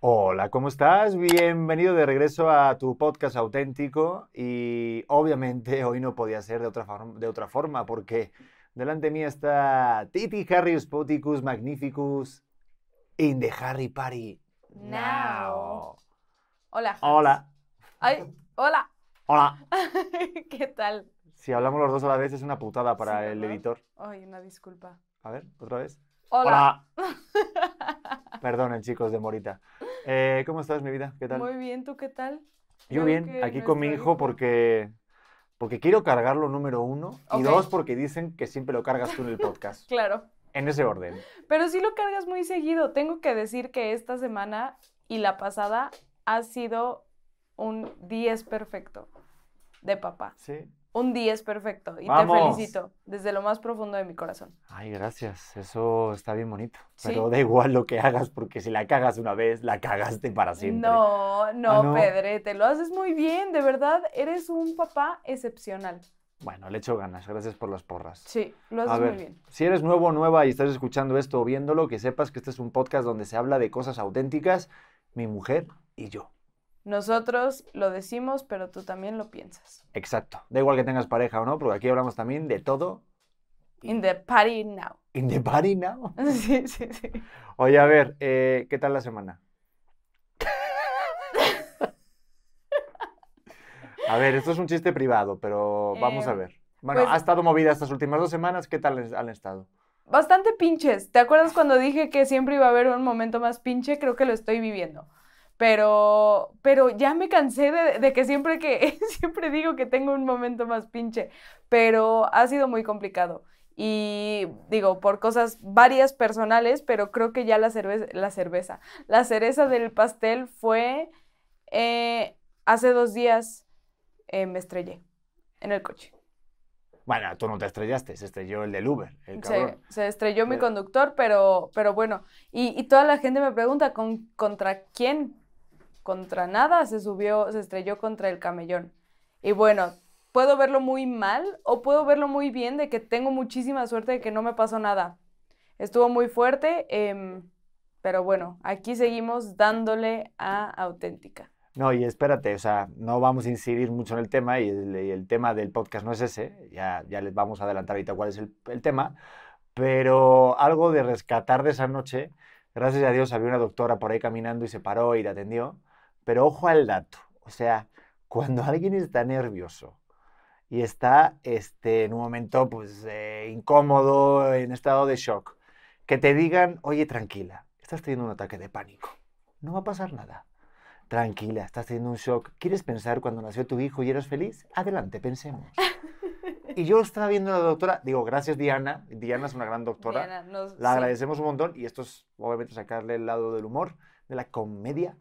Hola, ¿cómo estás? Bienvenido de regreso a tu podcast auténtico y obviamente hoy no podía ser de otra, forma, de otra forma porque delante mí está Titi Harry Spoticus Magnificus in the Harry Party now. Hola. Hans. Hola. Ay, hola. Hola. ¿Qué tal? Si hablamos los dos a la vez es una putada para Sí, el editor. Ay, una disculpa. A ver, otra vez. Hola. Perdonen, chicos de Morita. Eh, ¿Cómo estás, mi vida? ¿Qué tal? Muy bien, ¿tú qué tal? Yo Creo bien, aquí con mi hijo porque, porque quiero cargarlo número uno y dos porque dicen que siempre lo cargas tú en el podcast. Claro. En ese orden. Pero sí lo cargas muy seguido. Tengo que decir que esta semana y la pasada ha sido un 10 perfecto de papá. Sí. Un 10 perfecto. Y ¡Vamos! te felicito desde lo más profundo de mi corazón. Ay, gracias. Eso está bien bonito. Sí. Pero da igual lo que hagas porque si la cagas una vez, la cagaste para siempre. No, no, Ah, ¿no? Pedrete, lo haces muy bien, de verdad, eres un papá excepcional. Bueno, le echo ganas. Gracias por las porras. Sí, lo A haces ver, muy bien. si eres nuevo o nueva y estás escuchando esto o viéndolo, que sepas que este es un podcast donde se habla de cosas auténticas, mi mujer y yo. Nosotros lo decimos, pero tú también lo piensas. Exacto. Da igual que tengas pareja o no, porque aquí hablamos también de todo. In the party now. In the party now. Sí, sí, sí. Oye, a ver, eh, ¿qué tal la semana? A ver, esto es un chiste privado, pero vamos a Eh, ver. Bueno, pues- ha estado movida estas últimas dos semanas. ¿Qué tal han estado? Bastante pinches. ¿Te acuerdas cuando dije que siempre iba a haber un momento más pinche? Creo que lo estoy viviendo. Pero, pero ya me cansé de, de que siempre que siempre digo que tengo un momento más pinche. Pero ha sido muy complicado. Y digo, por cosas varias personales, pero creo que ya la cerveza, la cerveza, la cereza del pastel fue eh, hace dos días eh, me estrellé en el coche. Bueno, tú no te estrellaste, se estrelló el del Uber, el Se, se estrelló mi conductor, pero, pero bueno. Y, y toda la gente me pregunta, ¿con, ¿contra quién? Contra nada, se subió, se estrelló contra el camellón. Y bueno, puedo verlo muy mal o puedo verlo muy bien de que tengo muchísima suerte de que no me pasó nada. Estuvo muy fuerte, em, pero bueno, aquí seguimos dándole a auténtica. No, y espérate, o sea, no vamos a incidir mucho en el tema y el, y el tema del podcast no es ese, ya, ya les vamos a adelantar ahorita cuál es el, el tema, pero algo de rescatar de esa noche, gracias a Dios había una doctora por ahí caminando y se paró y la atendió, pero ojo al dato, o sea, cuando alguien está nervioso y está este, en un momento pues eh, incómodo, en estado de shock, que te digan, oye, tranquila, estás teniendo un ataque de pánico, no va a pasar nada. Tranquila, estás teniendo un shock. ¿Quieres pensar cuando nació tu hijo y eras feliz? Adelante, pensemos. Y yo estaba viendo a la doctora, digo, gracias Diana, Diana es una gran doctora, Diana, nos- la sí. agradecemos un montón y esto es obviamente sacarle el lado del humor, de la comedia,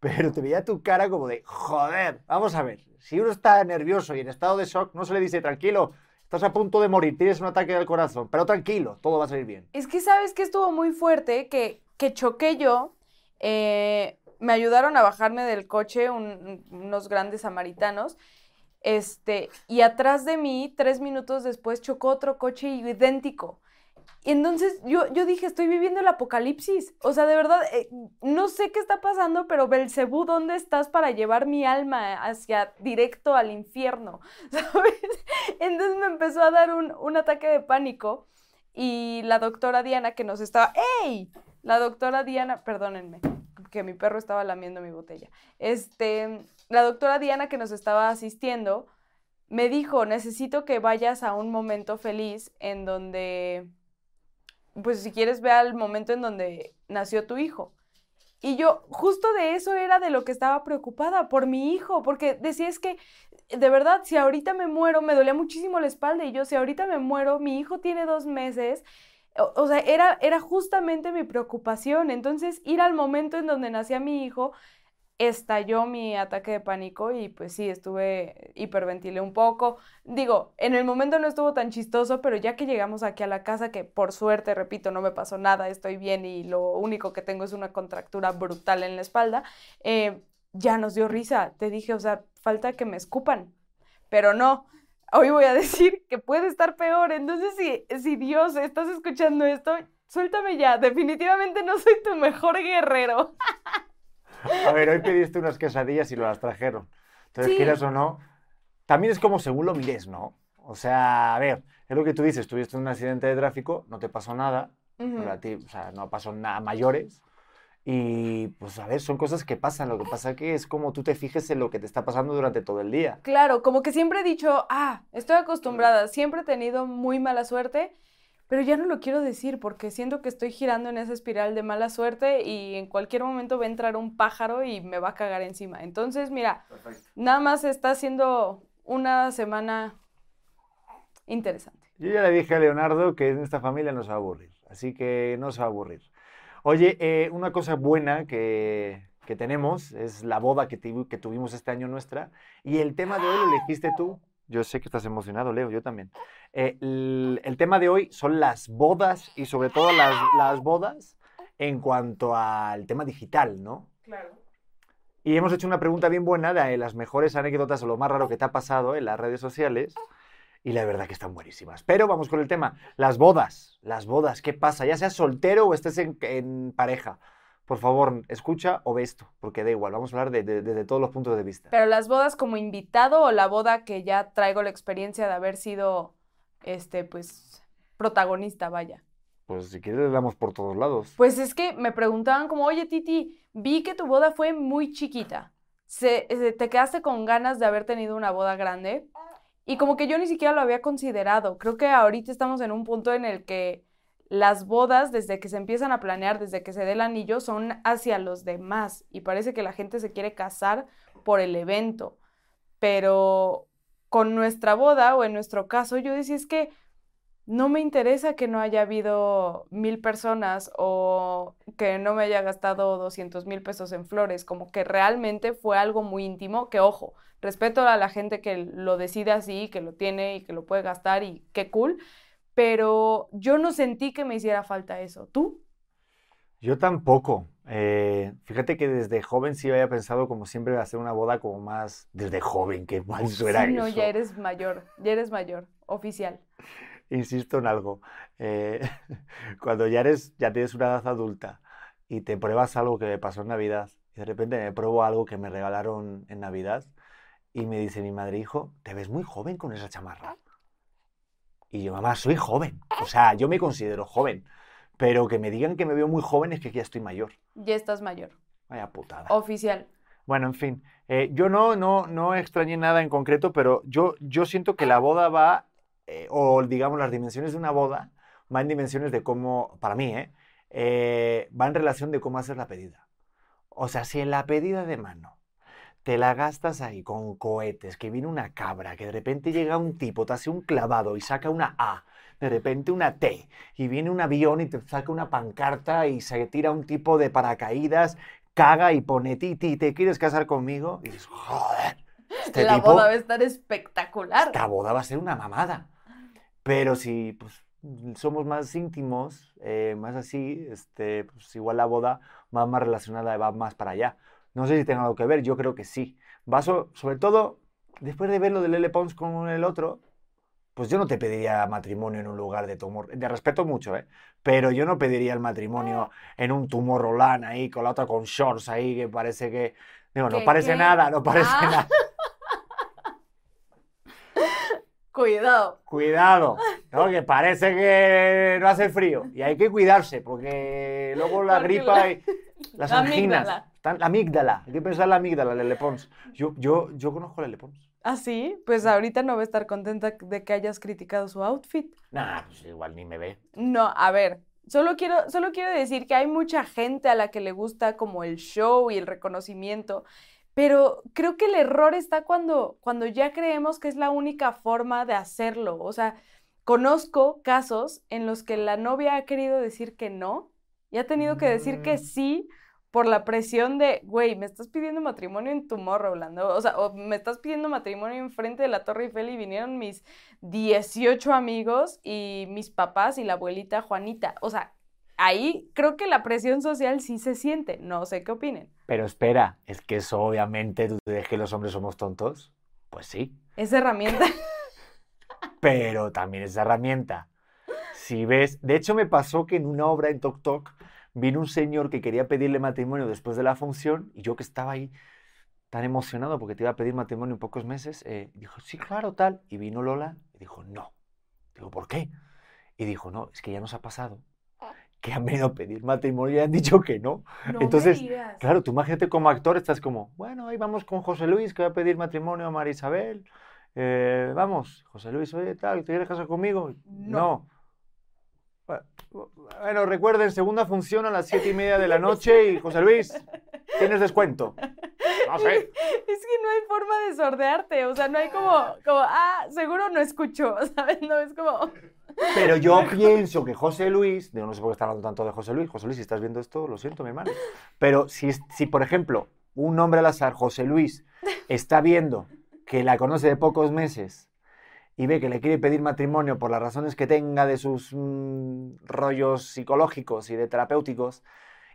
pero te veía tu cara como de, joder, vamos a ver, si uno está nervioso y en estado de shock, no se le dice, tranquilo, estás a punto de morir, tienes un ataque del corazón, pero tranquilo, todo va a salir bien. Es que sabes que estuvo muy fuerte, que, que choqué yo. eh, me ayudaron a bajarme del coche un- unos grandes samaritanos. Este, y atrás de mí, tres minutos después, chocó otro coche idéntico. Y entonces yo, yo dije, estoy viviendo el apocalipsis. O sea, de verdad, eh, no sé qué está pasando, pero Belcebú, ¿dónde estás para llevar mi alma hacia directo al infierno? ¿Sabes? Entonces me empezó a dar un, un ataque de pánico y la doctora Diana que nos estaba, ¡Ey! La doctora Diana, perdónenme, que mi perro estaba lamiendo mi botella. Este, la doctora Diana que nos estaba asistiendo me dijo, necesito que vayas a un momento feliz en donde, pues si quieres, ve al momento en donde nació tu hijo. Y yo, justo de eso era de lo que estaba preocupada, por mi hijo, porque decía es que, de verdad, si ahorita me muero, me dolía muchísimo la espalda y yo, si ahorita me muero, mi hijo tiene dos meses, o, o sea, era, era justamente mi preocupación. Entonces, ir al momento en donde nacía mi hijo estalló mi ataque de pánico y pues sí, estuve, hiperventilé un poco. Digo, en el momento no estuvo tan chistoso, pero ya que llegamos aquí a la casa, que por suerte, repito, no me pasó nada, estoy bien y lo único que tengo es una contractura brutal en la espalda, eh, ya nos dio risa. Te dije, o sea, falta que me escupan, pero no. Hoy voy a decir que puede estar peor. Entonces, si, si Dios, estás escuchando esto, suéltame ya. Definitivamente no soy tu mejor guerrero. A ver, hoy pediste unas quesadillas y lo las trajeron. Entonces, Sí. quieras o no, también es como según lo mires, ¿no? O sea, a ver, es lo que tú dices, tuviste un accidente de tráfico, no te pasó nada, Ujú. pero a ti, o sea, no pasó nada mayores. Y pues a ver, son cosas que pasan. Lo que pasa que es como tú te fijes en lo que te está pasando durante todo el día. Claro, como que siempre he dicho, ah, estoy acostumbrada, siempre he tenido muy mala suerte, pero ya no lo quiero decir porque siento que estoy girando en esa espiral de mala suerte y en cualquier momento va a entrar un pájaro y me va a cagar encima. Entonces, mira, nada más está siendo una semana interesante. Yo ya le dije a Leonardo que en esta familia no se va a aburrir, así que no se va a aburrir. Oye, eh, una cosa buena que, que tenemos es la boda que, que tuvimos este año nuestra y el tema de hoy lo elegiste tú. Yo sé que estás emocionado, Leo, yo también. Eh, el, el tema de hoy son las bodas y sobre todo las, las bodas en cuanto al tema digital, ¿no? Claro. Y hemos hecho una pregunta bien buena de las mejores anécdotas o lo más raro que te ha pasado en las redes sociales. Y la verdad que están buenísimas. Pero vamos con el tema. Las bodas. Las bodas. ¿Qué pasa? Ya seas soltero o estés en, en pareja. Por favor, escucha o ve esto. Porque da igual. Vamos a hablar de- de- desde todos los puntos de vista. Pero las bodas como invitado o la boda que ya traigo la experiencia de haber sido, este, pues, protagonista, vaya. Pues si quieres le damos por todos lados. Pues es que me preguntaban como, oye Titi, vi que tu boda fue muy chiquita. Se, se- ¿te quedaste con ganas de haber tenido una boda grande? Y como que yo ni siquiera lo había considerado. Creo que ahorita estamos en un punto en el que las bodas, desde que se empiezan a planear, desde que se dé el anillo, son hacia los demás. Y parece que la gente se quiere casar por el evento. Pero con nuestra boda o en nuestro caso, yo decía es que no me interesa que no haya habido mil personas o que no me haya gastado 200 mil pesos en flores, como que realmente fue algo muy íntimo, que ojo, respeto a la gente que lo decide así, que lo tiene y que lo puede gastar y qué cool, pero yo no sentí que me hiciera falta eso. ¿Tú? Yo tampoco. Eh, fíjate que desde joven sí había pensado como siempre hacer una boda como más desde joven, que eso era Sí, no, eso. ya eres mayor, ya eres mayor, oficial. insisto en algo. eh, cuando ya eres, ya tienes una edad adulta y te pruebas algo que me pasó en Navidad y de repente me pruebo algo que me regalaron en Navidad y me dice mi madre, hijo, te ves muy joven con esa chamarra. Y yo, mamá, soy joven. O sea, yo me considero joven. Pero que me digan que me veo muy joven es que ya estoy mayor. Ya estás mayor, Vaya putada. oficial. Bueno, en fin, eh, yo no, no, no extrañé nada en concreto, pero yo, yo siento que la boda va, eh, o digamos las dimensiones de una boda, va en dimensiones de cómo, para mí, ¿eh? Eh, va en relación de cómo hacer la pedida. O sea, si en la pedida de mano te la gastas ahí con cohetes, que viene una cabra, que de repente llega un tipo, te hace un clavado y saca una A, de repente una T, y viene un avión y te saca una pancarta y se tira un tipo de paracaídas, caga y pone Titi, ¿te quieres casar conmigo? Y dices, joder, este la tipo, boda va a estar espectacular. esta boda va a ser una mamada. Pero si pues, somos más íntimos, eh, más así, este, pues igual la boda va más relacionada, va más para allá. No sé si tenga algo que ver, yo creo que sí. Va so- sobre todo, después de ver lo de Lele Pons con el otro, pues yo no te pediría matrimonio en un lugar de tumor. Te respeto mucho, ¿eh? Pero yo no pediría el matrimonio en un tumor Roland ahí, con la otra con shorts ahí, que parece que... Digo, no ¿Qué, parece qué? nada, no parece Ah. nada. Cuidado. Cuidado, ¿no? que parece que no hace frío y hay que cuidarse porque luego la Porque gripa la- y Las La anginas. amígdala. Están- la amígdala. Hay que pensar la amígdala, Lele Pons. Yo, yo, yo conozco a Lele Pons. ¿Ah, sí? Pues ahorita no va a estar contenta de que hayas criticado su outfit. Nah, pues igual ni me ve. No, a ver, solo quiero, solo quiero decir que hay mucha gente a la que le gusta como el show y el reconocimiento, pero creo que el error está cuando, cuando ya creemos que es la única forma de hacerlo. O sea, conozco casos en los que la novia ha querido decir que no y ha tenido que decir que Mm. sí por la presión de, güey, me estás pidiendo matrimonio en Tomorrowland, o o sea, o me estás pidiendo matrimonio enfrente de la Torre Eiffel y vinieron mis 18 amigos y mis papás y la abuelita Juanita. O sea, ahí creo que la presión social sí se siente. No sé qué opinen. Pero espera, es que eso obviamente, ¿tú crees que los hombres somos tontos? Pues sí. Esa herramienta. pero también esa herramienta. Si ves, de hecho me pasó que en una obra en Tok Tok vino un señor que quería pedirle matrimonio después de la función y yo que estaba ahí tan emocionado porque te iba a pedir matrimonio en pocos meses, eh, dijo, sí, claro, tal. Y vino Lola y dijo, no. Digo, ¿por qué? Y dijo, no, es que ya nos ha pasado que han venido a pedir matrimonio y han dicho que no. No Entonces. Claro, tú imagínate como actor, estás como, bueno, ahí vamos con José Luis, que va a pedir matrimonio a María Isabel. Eh, vamos, José Luis, oye, tal, ¿te quieres casar conmigo? No. Bueno, Bueno, recuerden, segunda función a las siete y media de la noche y José Luis, tienes descuento. No sé. Es que no hay forma de sordearte, o sea, no hay como, como, ah, seguro no escucho, ¿sabes? No, es como, Pero yo pienso que José Luis, yo no sé por qué está hablando tanto de José Luis, José Luis, si estás viendo esto, lo siento, mi hermano. Pero si, si por ejemplo, un nombre al azar, José Luis, está viendo que la conoce de pocos meses y ve que le quiere pedir matrimonio por las razones que tenga de sus mm, rollos psicológicos y de terapéuticos,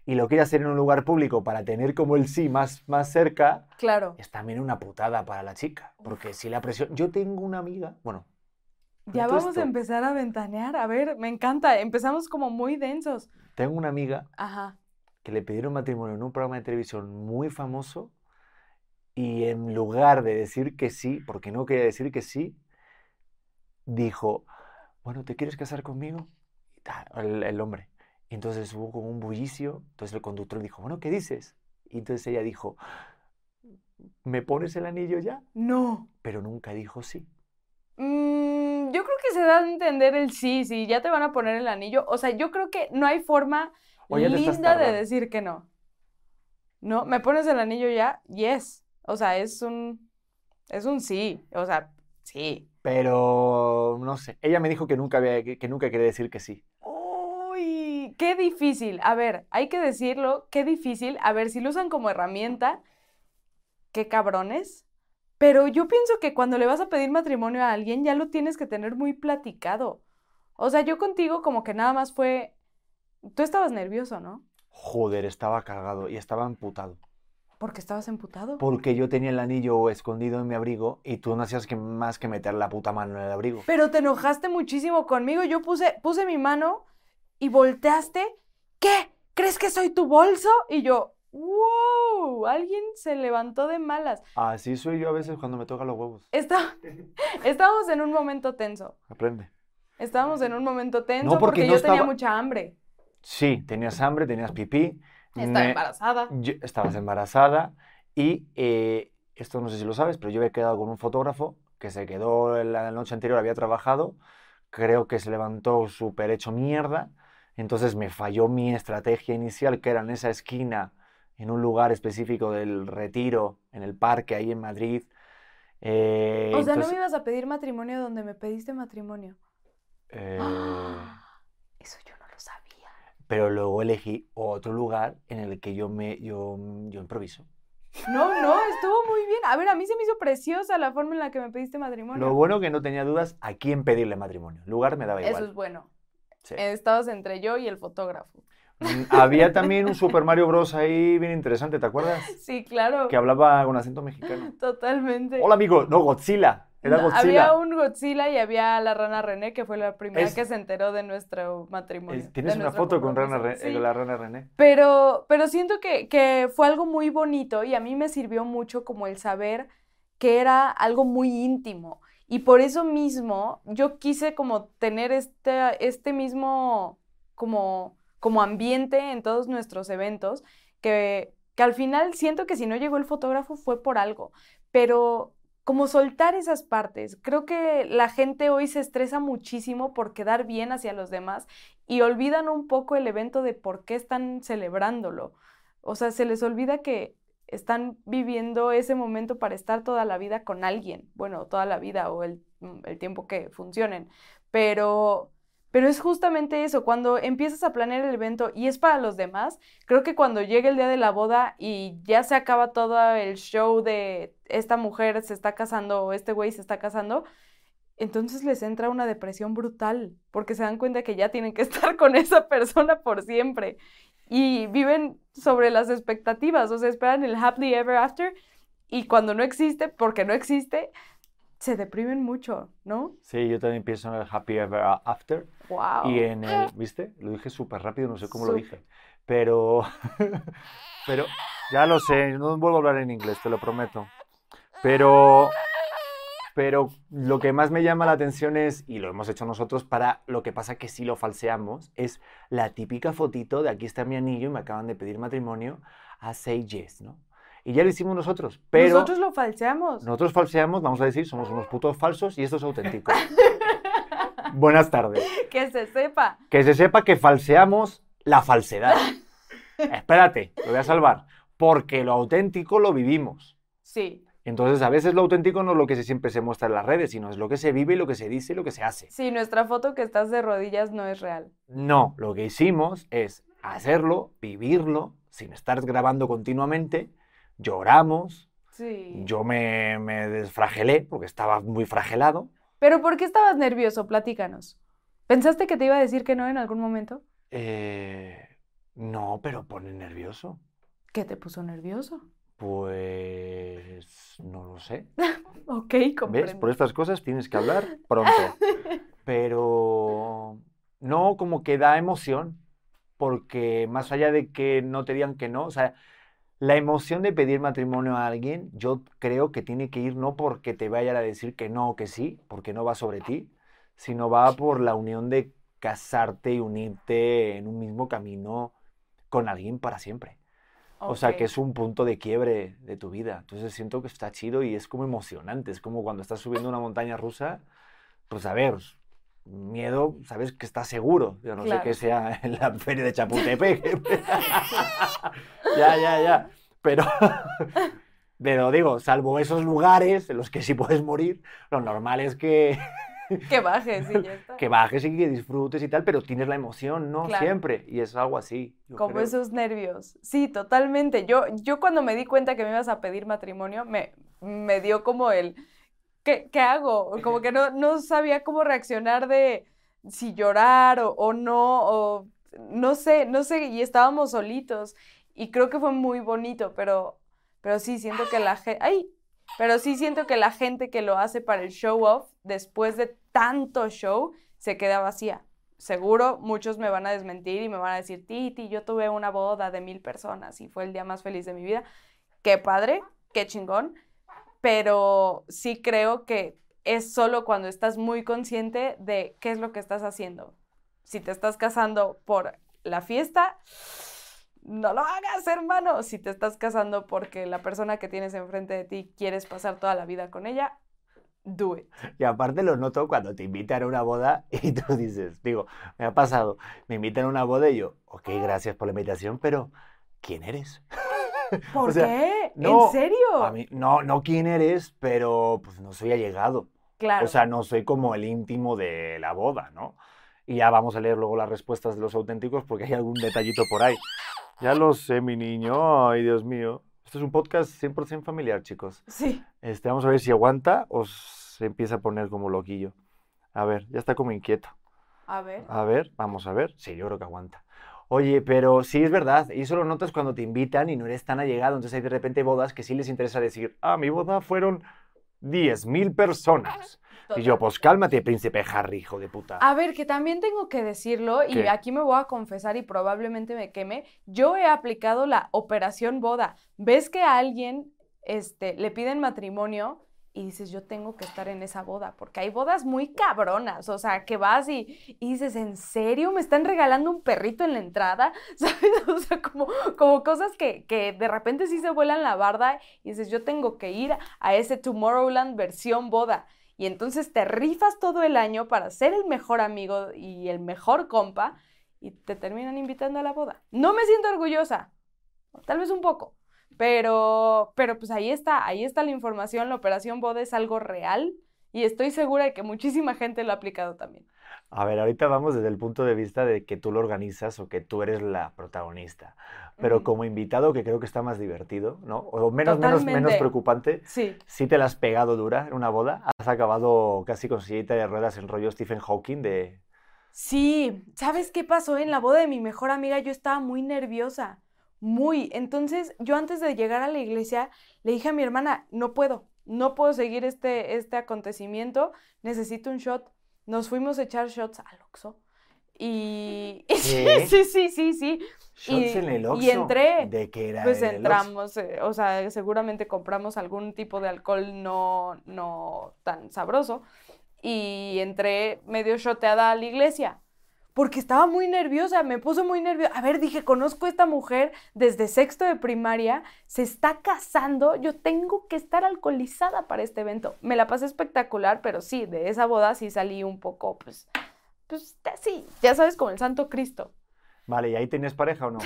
y lo quiere hacer en un lugar público para tener como el sí más, más cerca, claro, es también una putada para la chica. Porque si la presión... Yo tengo una amiga, bueno, ya vamos esto. a empezar a ventanear, a ver, me encanta, empezamos como muy densos. tengo una amiga Ajá, que le pidieron matrimonio en un programa de televisión muy famoso y en lugar de decir que sí, porque no quería decir que sí, dijo, bueno, ¿te quieres casar conmigo? El, el hombre. Entonces hubo como un bullicio, entonces el conductor dijo, bueno, ¿qué dices? Y entonces ella dijo, ¿me pones el anillo ya? no. Pero nunca dijo sí. Mm, yo creo que se da a entender el sí, sí, ya te van a poner el anillo. O sea, yo creo que no hay forma linda de decir que no. No, ¿me pones el anillo ya? Yes. O sea, es un, es un sí. O sea, sí. Pero no sé, ella me dijo que nunca, había, que, que nunca quería decir que sí. Uy, qué difícil. A ver, hay que decirlo, qué difícil. A ver, si lo usan como herramienta, qué cabrones. Pero yo pienso que cuando le vas a pedir matrimonio a alguien, ya lo tienes que tener muy platicado. O sea, yo contigo como que nada más fue... Tú estabas nervioso, ¿no? Joder, estaba cargado y estaba emputado. Porque estabas emputado. Porque yo tenía el anillo escondido en mi abrigo y tú no hacías que, más que meter la puta mano en el abrigo. Pero te enojaste muchísimo conmigo. Yo puse, puse mi mano y volteaste. ¿Qué? ¿Crees que soy tu bolso? Y yo, wow, alguien se levantó de malas. Así soy yo a veces cuando me tocan los huevos. Está- estábamos en un momento tenso. Aprende. Estábamos en un momento tenso No, porque porque, no yo tenía estaba- mucha hambre. Sí, tenías hambre, tenías pipí. Estaba me- embarazada. yo- estabas embarazada y eh, esto no sé si lo sabes, pero yo había quedado con un fotógrafo que se quedó la noche anterior, había trabajado, creo que se levantó súper hecho mierda, entonces me falló mi estrategia inicial, que era en esa esquina, en un lugar específico del retiro, en el parque ahí en Madrid. Eh, O sea, no entonces, me ibas a pedir matrimonio donde me pediste matrimonio. eh, Eso yo no. Pero luego elegí otro lugar en el que yo me yo, yo improviso. No, no, estuvo muy bien. A ver, a mí se me hizo preciosa la forma en la que me pediste matrimonio. Lo bueno que no tenía dudas a quién pedirle matrimonio. Lugar me daba igual. Eso es bueno. Sí. Estabas entre yo y el fotógrafo. Mm, Había también un Super Mario Bros. ahí bien interesante, ¿te acuerdas? Sí, claro. Que hablaba con acento mexicano. Totalmente. Hola, amigo. No, Godzilla. Era Godzilla. Había un Godzilla y había la rana René, que fue la primera Es- que se enteró de nuestro matrimonio. Es- Tienes una foto con, Rana Sí. eh, la rana René. Pero, pero siento que, que fue algo muy bonito y a mí me sirvió mucho como el saber que era algo muy íntimo. Y por eso mismo yo quise como tener este, este mismo como, como ambiente en todos nuestros eventos, que, que al final siento que si no llegó el fotógrafo fue por algo, pero como soltar esas partes. Creo que la gente hoy se estresa muchísimo por quedar bien hacia los demás y olvidan un poco el evento de por qué están celebrándolo. O sea, se les olvida que están viviendo ese momento para estar toda la vida con alguien, bueno, toda la vida o el, el tiempo que funcionen, pero pero es justamente eso, cuando empiezas a planear el evento y es para los demás, creo que cuando llega el día de la boda y ya se acaba todo el show de esta mujer se está casando o este güey se está casando, entonces les entra una depresión brutal, porque se dan cuenta que ya tienen que estar con esa persona por siempre y viven sobre las expectativas, o sea, esperan el happily ever after y cuando no existe, porque no existe, se deprimen mucho, ¿no? Sí, yo también pienso en el happy ever after. Wow. Y en el, ¿viste? Lo dije súper rápido, no sé cómo lo dije. Pero, pero, ya lo sé, no vuelvo a hablar en inglés, te lo prometo. Pero, pero lo que más me llama la atención es, y lo hemos hecho nosotros para lo que pasa que si lo falseamos, es la típica fotito de aquí está mi anillo y me acaban de pedir matrimonio a say yes, ¿no? Y ya lo hicimos nosotros, pero... Nosotros lo falseamos. Nosotros falseamos, vamos a decir, somos unos putos falsos y esto es auténtico. Buenas tardes. Que se sepa. Que se sepa que falseamos la falsedad. Espérate, lo voy a salvar. Porque lo auténtico lo vivimos. Sí. Entonces, a veces lo auténtico no es lo que siempre se muestra en las redes, sino es lo que se vive, lo que se dice y lo que se hace. Sí, nuestra foto que estás de rodillas no es real. No, lo que hicimos es hacerlo, vivirlo, sin estar grabando continuamente lloramos. Sí. Yo me, me desfragelé porque estaba muy fragelado. ¿Pero por qué estabas nervioso? Platícanos. ¿Pensaste que te iba a decir que no en algún momento? Eh, no, pero pone nervioso. ¿Qué te puso nervioso? Pues no lo sé. ok, comprendo. ¿Ves? Por estas cosas tienes que hablar pronto. Pero no, como que da emoción, porque más allá de que no te digan que no, o sea, la emoción de pedir matrimonio a alguien, yo creo que tiene que ir no porque te vayan a decir que no o que sí, porque no va sobre ti, sino va por la unión de casarte y unirte en un mismo camino con alguien para siempre. O sea, que es un punto de quiebre de tu vida. Entonces siento que está chido y es como emocionante. Es como cuando estás subiendo una montaña rusa, pues a ver, miedo, sabes que estás seguro. Yo no sé que sea en la feria de Chapultepec. ya, ya, ya. Pero, pero digo, salvo esos lugares en los que sí puedes morir, lo normal es que... que bajes y ya está. Que bajes y que disfrutes y tal, pero tienes la emoción, ¿no? Siempre. Y es algo así. Como esos nervios. Sí, totalmente. Yo, yo cuando me di cuenta que me ibas a pedir matrimonio, me, me dio como el... ¿Qué, qué hago? Como que no, no sabía cómo reaccionar de si llorar o, o no, o no sé, no sé, y estábamos solitos y creo que fue muy bonito, pero, pero sí siento que la gente, ay, pero sí siento que la gente que lo hace para el show off, después de tanto show, se queda vacía. Seguro muchos me van a desmentir y me van a decir, Titi, yo tuve una boda de mil personas y fue el día más feliz de mi vida. Qué padre, qué chingón, pero sí creo que es solo cuando estás muy consciente de qué es lo que estás haciendo. Si te estás casando por la fiesta, no lo hagas, hermano. Si te estás casando porque la persona que tienes enfrente de ti quieres pasar toda la vida con ella, do it. Y aparte lo noto cuando te invitan a una boda y tú dices, digo, me ha pasado, me invitan a una boda y yo, ok, gracias por la invitación, pero ¿quién eres? ¿Por qué? ¿En serio? A mí, no, no quién eres, pero pues no soy allegado. Claro. O sea, no soy como el íntimo de la boda, ¿no? Y ya vamos a leer luego las respuestas de los auténticos porque hay algún detallito por ahí. Ya lo sé, mi niño. Ay, Dios mío. Esto es un podcast 100% familiar, chicos. Sí. Este, vamos a ver si aguanta o se empieza a poner como loquillo. A ver, ya está como inquieto. A ver. A ver, vamos a ver. Sí, yo creo que aguanta. Oye, pero sí es verdad, y eso lo notas cuando te invitan y no eres tan allegado, entonces hay de repente bodas que sí les interesa decir, ah, mi boda fueron 10.000 personas. Y yo, pues cálmate, príncipe Harry, hijo de puta. A ver, que también tengo que decirlo, y aquí me voy a confesar y probablemente me queme. Yo he aplicado la operación boda. ¿Ves que a alguien este, le piden matrimonio y dices, yo tengo que estar en esa boda, porque hay bodas muy cabronas, o sea, que vas y, y dices, ¿en serio? ¿Me están regalando un perrito en la entrada? ¿Sabes? O sea, como, como cosas que, que de repente sí se vuelan la barda y dices, yo tengo que ir a ese Tomorrowland versión boda. Y entonces te rifas todo el año para ser el mejor amigo y el mejor compa y te terminan invitando a la boda. No me siento orgullosa, tal vez un poco, pero, pero pues ahí está, ahí está la información, la operación boda es algo real y estoy segura de que muchísima gente lo ha aplicado también. A ver, ahorita vamos desde el punto de vista de que tú lo organizas o que tú eres la protagonista. Pero como invitado, que creo que está más divertido, ¿no? O menos, menos, menos preocupante. Sí. Si te la has pegado dura en una boda, has acabado casi con sillita de ruedas en rollo Stephen Hawking de... Sí, ¿sabes qué pasó? En la boda de mi mejor amiga yo estaba muy nerviosa, muy. Entonces yo antes de llegar a la iglesia le dije a mi hermana, no puedo, no puedo seguir este, este acontecimiento, necesito un shot. Nos fuimos a echar shots al Oxxo. Y sí, sí, sí, sí, sí. Shots Y- en el y Oxxo. entré, ¿De qué era Pues el entramos, eh, o sea, seguramente compramos algún tipo de alcohol no, no tan sabroso y entré medio shoteada a la iglesia porque estaba muy nerviosa, me puso muy nerviosa. A ver, dije, conozco a esta mujer desde sexto de primaria, se está casando, yo tengo que estar alcoholizada para este evento. Me la pasé espectacular, pero sí, de esa boda sí salí un poco, pues, pues sí, ya sabes, como el Santo Cristo. Vale, ¿y ahí tienes pareja o no?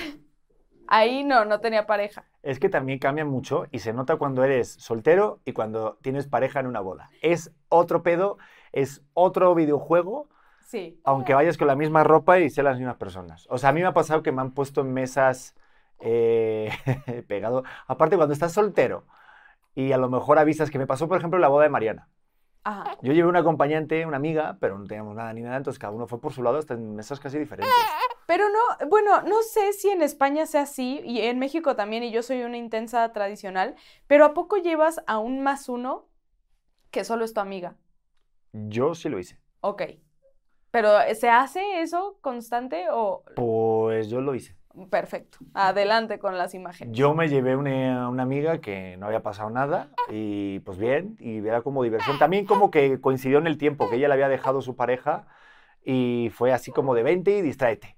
Ahí no, no tenía pareja. Es que también cambia mucho y se nota cuando eres soltero y cuando tienes pareja en una boda. Es otro pedo, es otro videojuego, Sí. aunque vayas con la misma ropa y sean las mismas personas. O sea, a mí me ha pasado que me han puesto en mesas eh, pegado. Aparte, cuando estás soltero y a lo mejor avisas que me pasó, por ejemplo, la boda de Mariana. Ajá. Yo llevé una acompañante, una amiga, pero no teníamos nada ni nada, entonces cada uno fue por su lado hasta en mesas casi diferentes. Pero no, bueno, no sé si en España sea así, y en México también, y yo soy una intensa tradicional, pero ¿a poco llevas a un más uno que solo es tu amiga? Yo sí lo hice. Ok. Pero ¿eh, ¿se hace eso constante o Pues yo lo hice. perfecto? Adelante con las imágenes. Yo me llevé una, una amiga que no había pasado nada y pues bien, y era como diversión. También como que coincidió en el tiempo, que ella le había dejado su pareja y fue así como de 20 y distráete.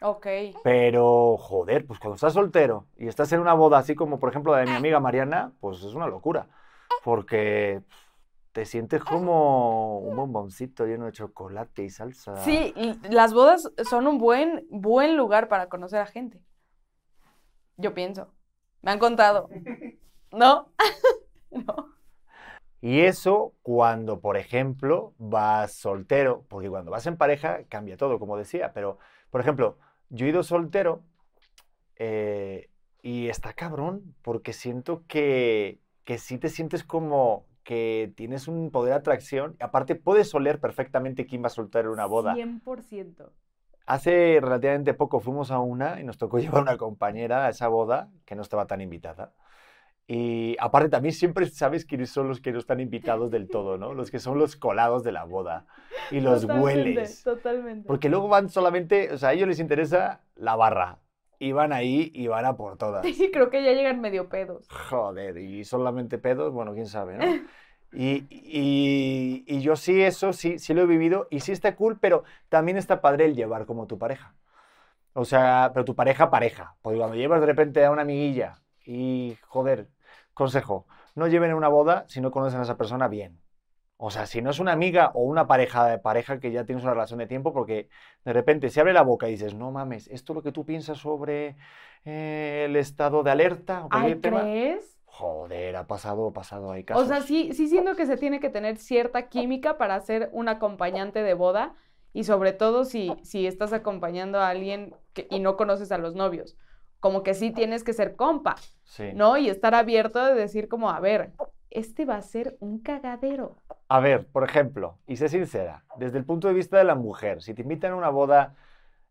Ok. Pero, joder, pues cuando estás soltero y estás en una boda así como por ejemplo la de mi amiga Mariana, pues es una locura. Porque te sientes como un bomboncito lleno de chocolate y salsa. Sí, las bodas son un buen, buen lugar para conocer a gente. Yo pienso. Me han contado. ¿No? no. Y eso cuando, por ejemplo, vas soltero, porque cuando vas en pareja cambia todo, como decía, pero, por ejemplo, yo he ido soltero eh, y está cabrón, porque siento que, que sí te sientes como que tienes un poder de atracción, y aparte puedes oler perfectamente quién va a soltar en una boda. 100%. Hace relativamente poco fuimos a una y nos tocó llevar una compañera a esa boda que no estaba tan invitada. Y aparte también siempre sabes quiénes son los que no están invitados del todo, ¿no? Los que son los colados de la boda y los Totalmente, hueles. Totalmente. Porque luego van solamente, o sea, a ellos les interesa la barra. Y van ahí y van a por todas. Sí, creo que ya llegan medio pedos. Joder, y solamente pedos, bueno, quién sabe, ¿no? Y, y- y yo sí, eso sí, sí lo he vivido y sí está cool, pero también está padre el llevar como tu pareja. O sea, pero tu pareja, pareja. Porque cuando llevas de repente a una amiguilla y, joder, consejo, no lleven a una boda si no conocen a esa persona bien. O sea, si no es una amiga o una pareja de pareja que ya tienes una relación de tiempo, porque de repente se abre la boca y dices, no mames, ¿esto es lo que tú piensas sobre eh, el estado de alerta Ay? ¿crees? Joder, ha pasado, ha pasado, hay casos. O sea, sí, sí siento que se tiene que tener cierta química para ser un acompañante de boda y sobre todo si, si estás acompañando a alguien que- y no conoces a los novios. Como que sí tienes que ser compa, Sí. ¿no? Y estar abierto de decir como, a ver, este va a ser un cagadero. A ver, por ejemplo, y sé sincera, desde el punto de vista de la mujer, si te invitan a una boda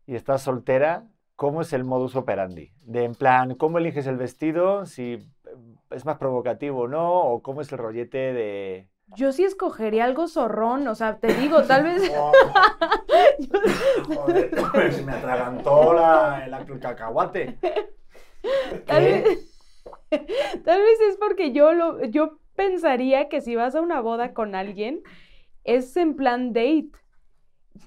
y estás soltera, ¿cómo es el modus operandi? De en plan, ¿cómo eliges el vestido? Si eh, es más provocativo o no, o cómo es el rollete de... Yo sí escogería algo zorrón, o sea, te digo, tal vez... Joder, se me atragantó la, la- el cacahuate. Tal vez, tal vez es porque yo lo, yo pensaría que si vas a una boda con alguien, es en plan date.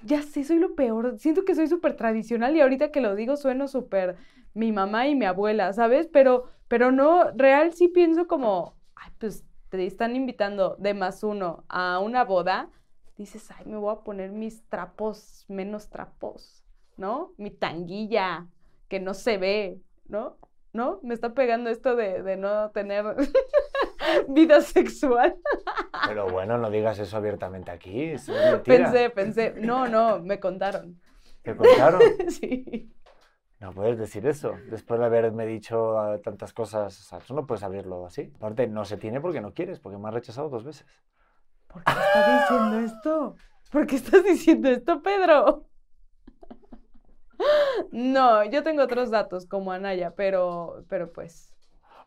Ya sé, soy lo peor. Siento que soy súper tradicional y ahorita que lo digo sueno súper mi mamá y mi abuela, ¿sabes? Pero, pero no, real sí pienso como, ay, pues te están invitando de más uno a una boda. Dices, ay, me voy a poner mis trapos menos trapos, ¿no? Mi tanguilla, que no se ve, ¿no? ¿No? Me está pegando esto de, de no tener vida sexual. Pero bueno, no digas eso abiertamente aquí, eso es mentira. Pensé, pensé, no, no, me contaron. ¿Te contaron? Sí. No puedes decir eso. Después de haberme dicho ah, tantas cosas, o sea, eso no puedes abrirlo así. Aparte, no se tiene porque no quieres, porque me has rechazado dos veces. ¿Por qué estás diciendo esto? ¿Por qué estás diciendo esto, Pedro? No, yo tengo otros datos como Anaya, pero, pero pues,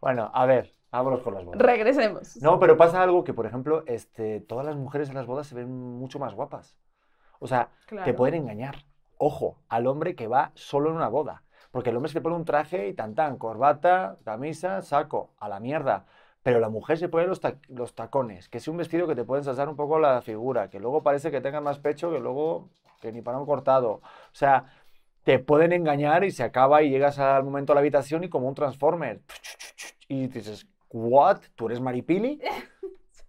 Bueno, a ver, vámonos con las bodas. regresemos. No, pero pasa algo que, por ejemplo, este, todas las mujeres en las bodas se ven mucho más guapas. O sea, te pueden engañar. Ojo, al hombre que va solo en una boda. Porque el hombre se pone un traje y tan tan, corbata, camisa, saco, a la mierda. Pero la mujer se pone los, ta- los tacones, que es un vestido que te puede ensalzar un poco la figura, que luego parece que tenga más pecho que luego que ni para un cortado. O sea, te pueden engañar y se acaba y llegas al momento a la habitación y como un transformer. Y dices, ¿what? ¿Tú eres Maripili?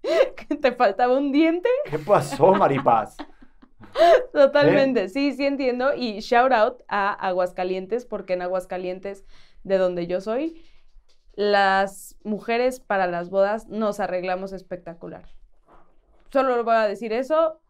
¿Te faltaba un diente? ¿Qué pasó, Maripaz? Totalmente, sí, sí entiendo. Y shout out a Aguascalientes, porque en Aguascalientes, de donde yo soy, las mujeres para las bodas nos arreglamos espectacular. Solo voy a decir eso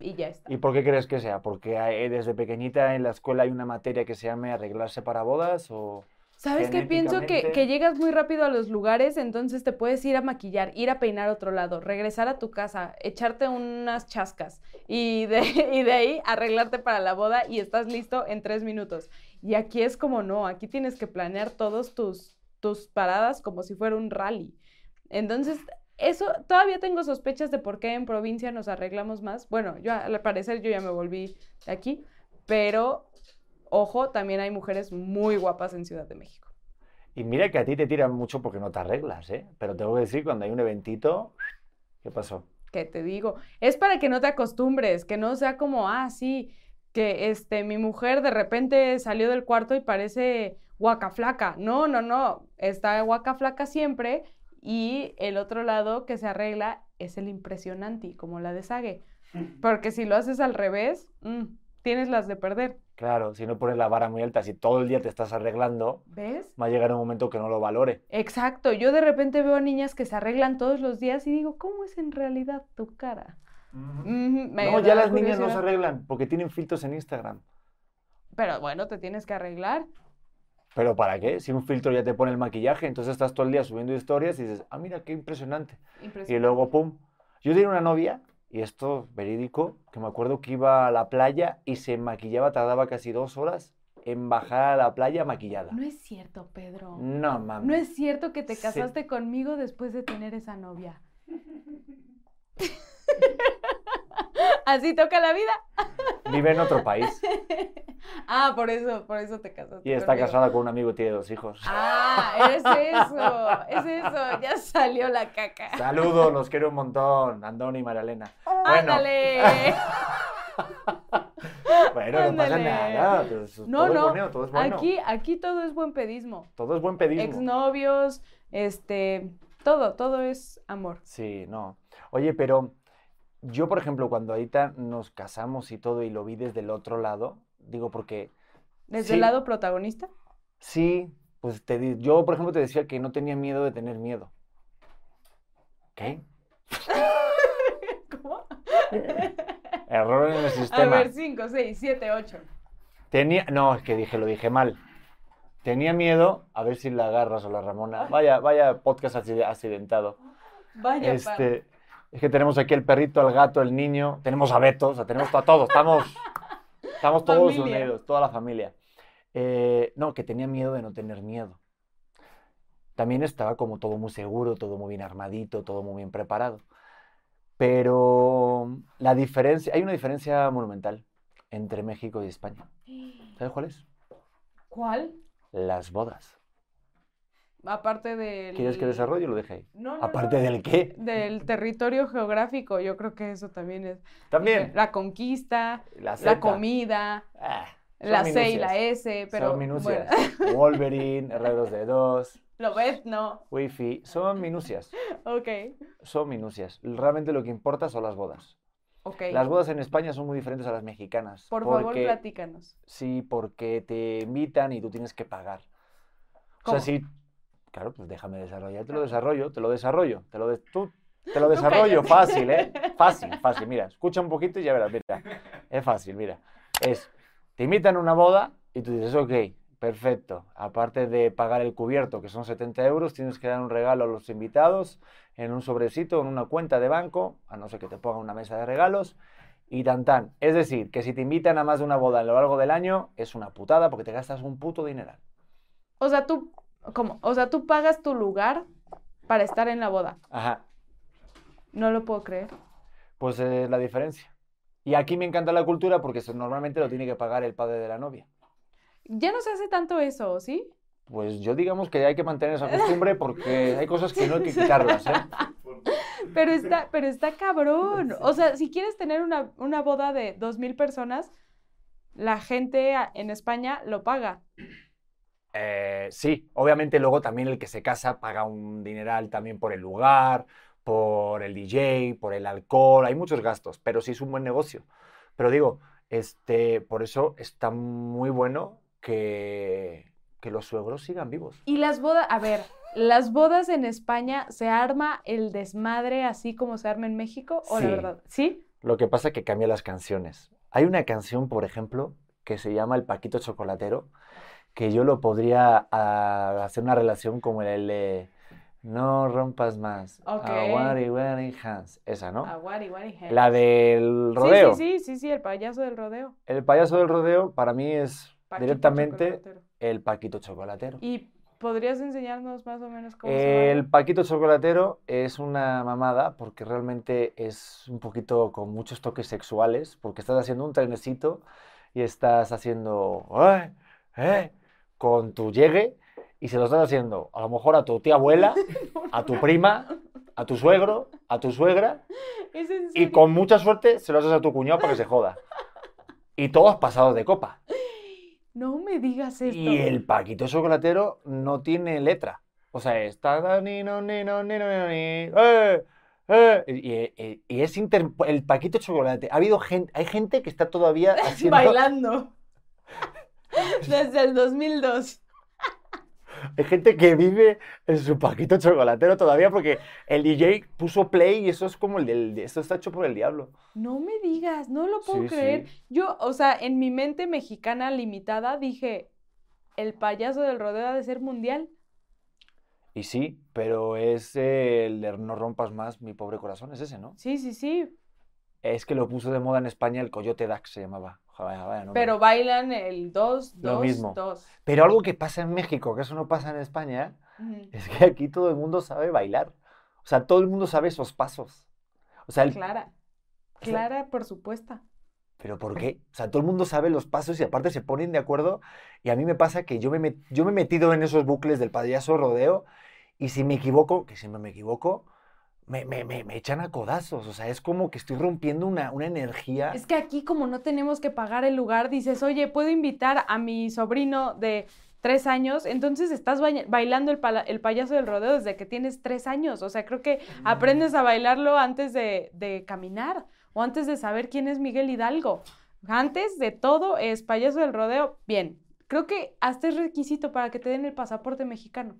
y ya está. ¿Y por qué crees que sea? ¿Porque hay- desde pequeñita en la escuela hay una materia que se llame arreglarse para bodas? ¿O ¿Sabes qué? Pienso que, llegas muy rápido a los lugares, entonces te puedes ir a maquillar, ir a peinar a otro lado, regresar a tu casa, echarte unas chascas y de, y de ahí arreglarte para la boda y estás listo en tres minutos. Y aquí es como no, aquí tienes que planear todos tus, tus paradas como si fuera un rally. Entonces, eso, todavía tengo sospechas de por qué en provincia nos arreglamos más. Bueno, yo al parecer yo ya me volví de aquí, pero ojo, también hay mujeres muy guapas en Ciudad de México. Y mira que a ti te tiran mucho porque no te arreglas, ¿eh? Pero tengo que decir, cuando hay un eventito, ¿qué pasó? que te digo, es para que no te acostumbres, que no sea como, ah, sí, que este, mi mujer de repente salió del cuarto y parece guaca flaca. No, no, no, está guaca flaca siempre y el otro lado que se arregla es el impresionante, como la de Sage. Porque si lo haces al revés, mm, tienes las de perder. Claro, si no pones la vara muy alta, si todo el día te estás arreglando, ¿Ves? va a llegar un momento que no lo valore. Exacto, yo de repente veo a niñas que se arreglan todos los días y digo, ¿cómo es en realidad tu cara? Ujú, me No, ya las niñas no se arreglan porque tienen filtros en Instagram. Pero bueno, te tienes que arreglar. ¿Pero para qué? Si un filtro ya te pone el maquillaje, entonces estás todo el día subiendo historias y dices, ah, mira, qué impresionante. Y Impresionante. luego, pum. Yo tenía una novia, y esto verídico, que me acuerdo que iba a la playa y se maquillaba, tardaba casi dos horas en bajar a la playa maquillada. No es cierto, Pedro. No, mami. No es cierto que te Sí. casaste conmigo después de tener esa novia. Así toca la vida. Vive en otro país Ah, por eso, por eso te casaste. y está conmigo. casada con un amigo y tiene dos hijos. Ah, es eso, es eso. Ya salió la caca. Saludos, los quiero un montón, Andoni y Marialena. Bueno, Ándale. bueno, no pasa nada. pues, No, todo no. es bueno, todo es bueno. Aquí, aquí todo es buen pedismo. Todo es buen pedismo. Exnovios, este, todo, todo es amor. Sí, no. Oye, pero yo, por ejemplo, cuando ahorita nos casamos y todo y lo vi desde el otro lado, digo porque Desde Sí. el lado protagonista. sí, pues te yo, por ejemplo, te decía que no tenía miedo de tener miedo. ¿Qué? ¿Cómo? Error en el A sistema. ver, 5, 6, 7, 8. Tenía, no, es que dije, lo dije mal. Tenía miedo, a ver si la agarras o la Ramona. Vaya, vaya podcast acci- accidentado. Vaya, Este, es que tenemos aquí el perrito, el gato, el niño, tenemos a Beto, o sea, tenemos a todos, estamos, estamos todos Familia. unidos, toda la familia. Eh, no, que tenía miedo de no tener miedo. También estaba como todo muy seguro, todo muy bien armadito, todo muy bien preparado. Pero la diferencia, hay una diferencia monumental entre México y España. ¿Sabes cuál es? ¿Cuál? Las bodas. Aparte del... ¿Quieres que desarrolle o lo deje ahí? No, no, Aparte no. del qué. Del territorio geográfico, yo creo que eso también es... También. La conquista, La, la comida, Ah, la C y la. S, pero... son minucias. bueno, Wolverine, herreros de dos, lo ves, no. wifi, son minucias. Ok. Son minucias. Realmente lo que importa son las bodas. Ok. Las bodas en España son muy diferentes a las mexicanas. Por favor, platícanos. Sí, porque te invitan y tú tienes que pagar. O sea, sí. Claro, pues déjame desarrollar. Te lo desarrollo, te lo desarrollo. Te lo, de- tú, te lo desarrollo fácil, ¿eh? Fácil, fácil. Mira, escucha un poquito y ya verás. Mira, es fácil, mira. Es, te invitan a una boda y tú dices, ok, perfecto. Aparte de pagar el cubierto, que son 70 euros, tienes que dar un regalo a los invitados en un sobrecito, en una cuenta de banco, a no ser que te pongan una mesa de regalos. Y tan tan. Es decir, que si te invitan a más de una boda a lo largo del año, es una putada porque te gastas un puto dineral. O sea, tú, ¿cómo? O sea, tú pagas tu lugar para estar en la boda. Ajá. No lo puedo creer. Pues es la diferencia. Y aquí me encanta la cultura porque eso normalmente lo tiene que pagar el padre de la novia. Ya no se hace tanto eso, ¿sí? Pues yo digamos que hay que mantener esa costumbre porque hay cosas que no hay que quitarlas, ¿eh? Pero está, pero está cabrón. O sea, si quieres tener una, una boda de dos mil personas, la gente en España lo paga. Eh, sí, obviamente luego también el que se casa paga un dineral también por el lugar, por el DJ, por el alcohol, hay muchos gastos, pero sí es un buen negocio. Pero digo, este, por eso está muy bueno que, que los suegros sigan vivos. Y las bodas, a ver, las bodas en España, ¿se arma el desmadre así como se arma en México? ¿O Sí. la verdad? ¿Sí? Lo que pasa es que cambia las canciones. Hay una canción, por ejemplo, que se llama El Paquito Chocolatero, que yo lo podría ah, hacer una relación como el de No rompas más. Ok. Awari, wari, hands. Esa, ¿no? Aguari, guari, hey. La del rodeo. Sí, sí, sí, sí, el payaso del rodeo. El payaso del rodeo para mí es Paquito directamente el Paquito Chocolatero. ¿Y podrías enseñarnos más o menos cómo se El? Paquito Chocolatero es una mamada porque realmente es un poquito con muchos toques sexuales, porque estás haciendo un trenecito y estás haciendo "Eh, eh", con tu llegue y se lo estás haciendo a lo mejor a tu tía abuela, a tu prima, a tu suegro, a tu suegra ¿Es en y con mucha suerte se lo haces a tu cuñado para que se joda. Y todos pasados de copa. No me digas esto. Y el Paquito Chocolatero no tiene letra. O sea, está nino, nino, nino, nino, ni, eh, eh, y, es inter- el Paquito Chocolate. Ha habido gente, hay gente que está todavía haciendo. Bailando. Desde el 2002. Hay gente que vive en su Paquito Chocolatero todavía porque el DJ puso play y eso es como el del. Esto está hecho por el diablo. No me digas, no lo puedo Sí, creer. sí. Yo, o sea, en mi mente mexicana limitada dije, el payaso del rodeo ha de ser mundial. Y sí, pero es el de No rompas más mi pobre corazón, es ese, ¿no? Sí, sí, sí. Es que lo puso de moda en España el Coyote Dax se llamaba. Vaya. Pero bailan el 2, Lo 2, mismo. 2. Pero algo que pasa en México, que eso no pasa en España, es que aquí todo el mundo sabe bailar. O sea, todo el mundo sabe esos pasos. O sea, el- Clara. o sea, Clara, por supuesto. ¿pero por qué? O sea, todo el mundo sabe los pasos y aparte se ponen de acuerdo. Y a mí me pasa que yo me, met- yo me he metido en esos bucles del payaso rodeo y si me equivoco, que siempre me equivoco, me, me, me, me echan a codazos. O sea, es como que estoy rompiendo una, una energía. Es que aquí como no tenemos que pagar el lugar, dices, oye, puedo invitar a mi sobrino de tres años, entonces estás baila- bailando el, el payaso del rodeo desde que tienes tres años. O sea, creo que aprendes a bailarlo antes de, de caminar o antes de saber quién es Miguel Hidalgo. Antes de todo es payaso del rodeo, bien. Creo que hasta es requisito para que te den el pasaporte mexicano.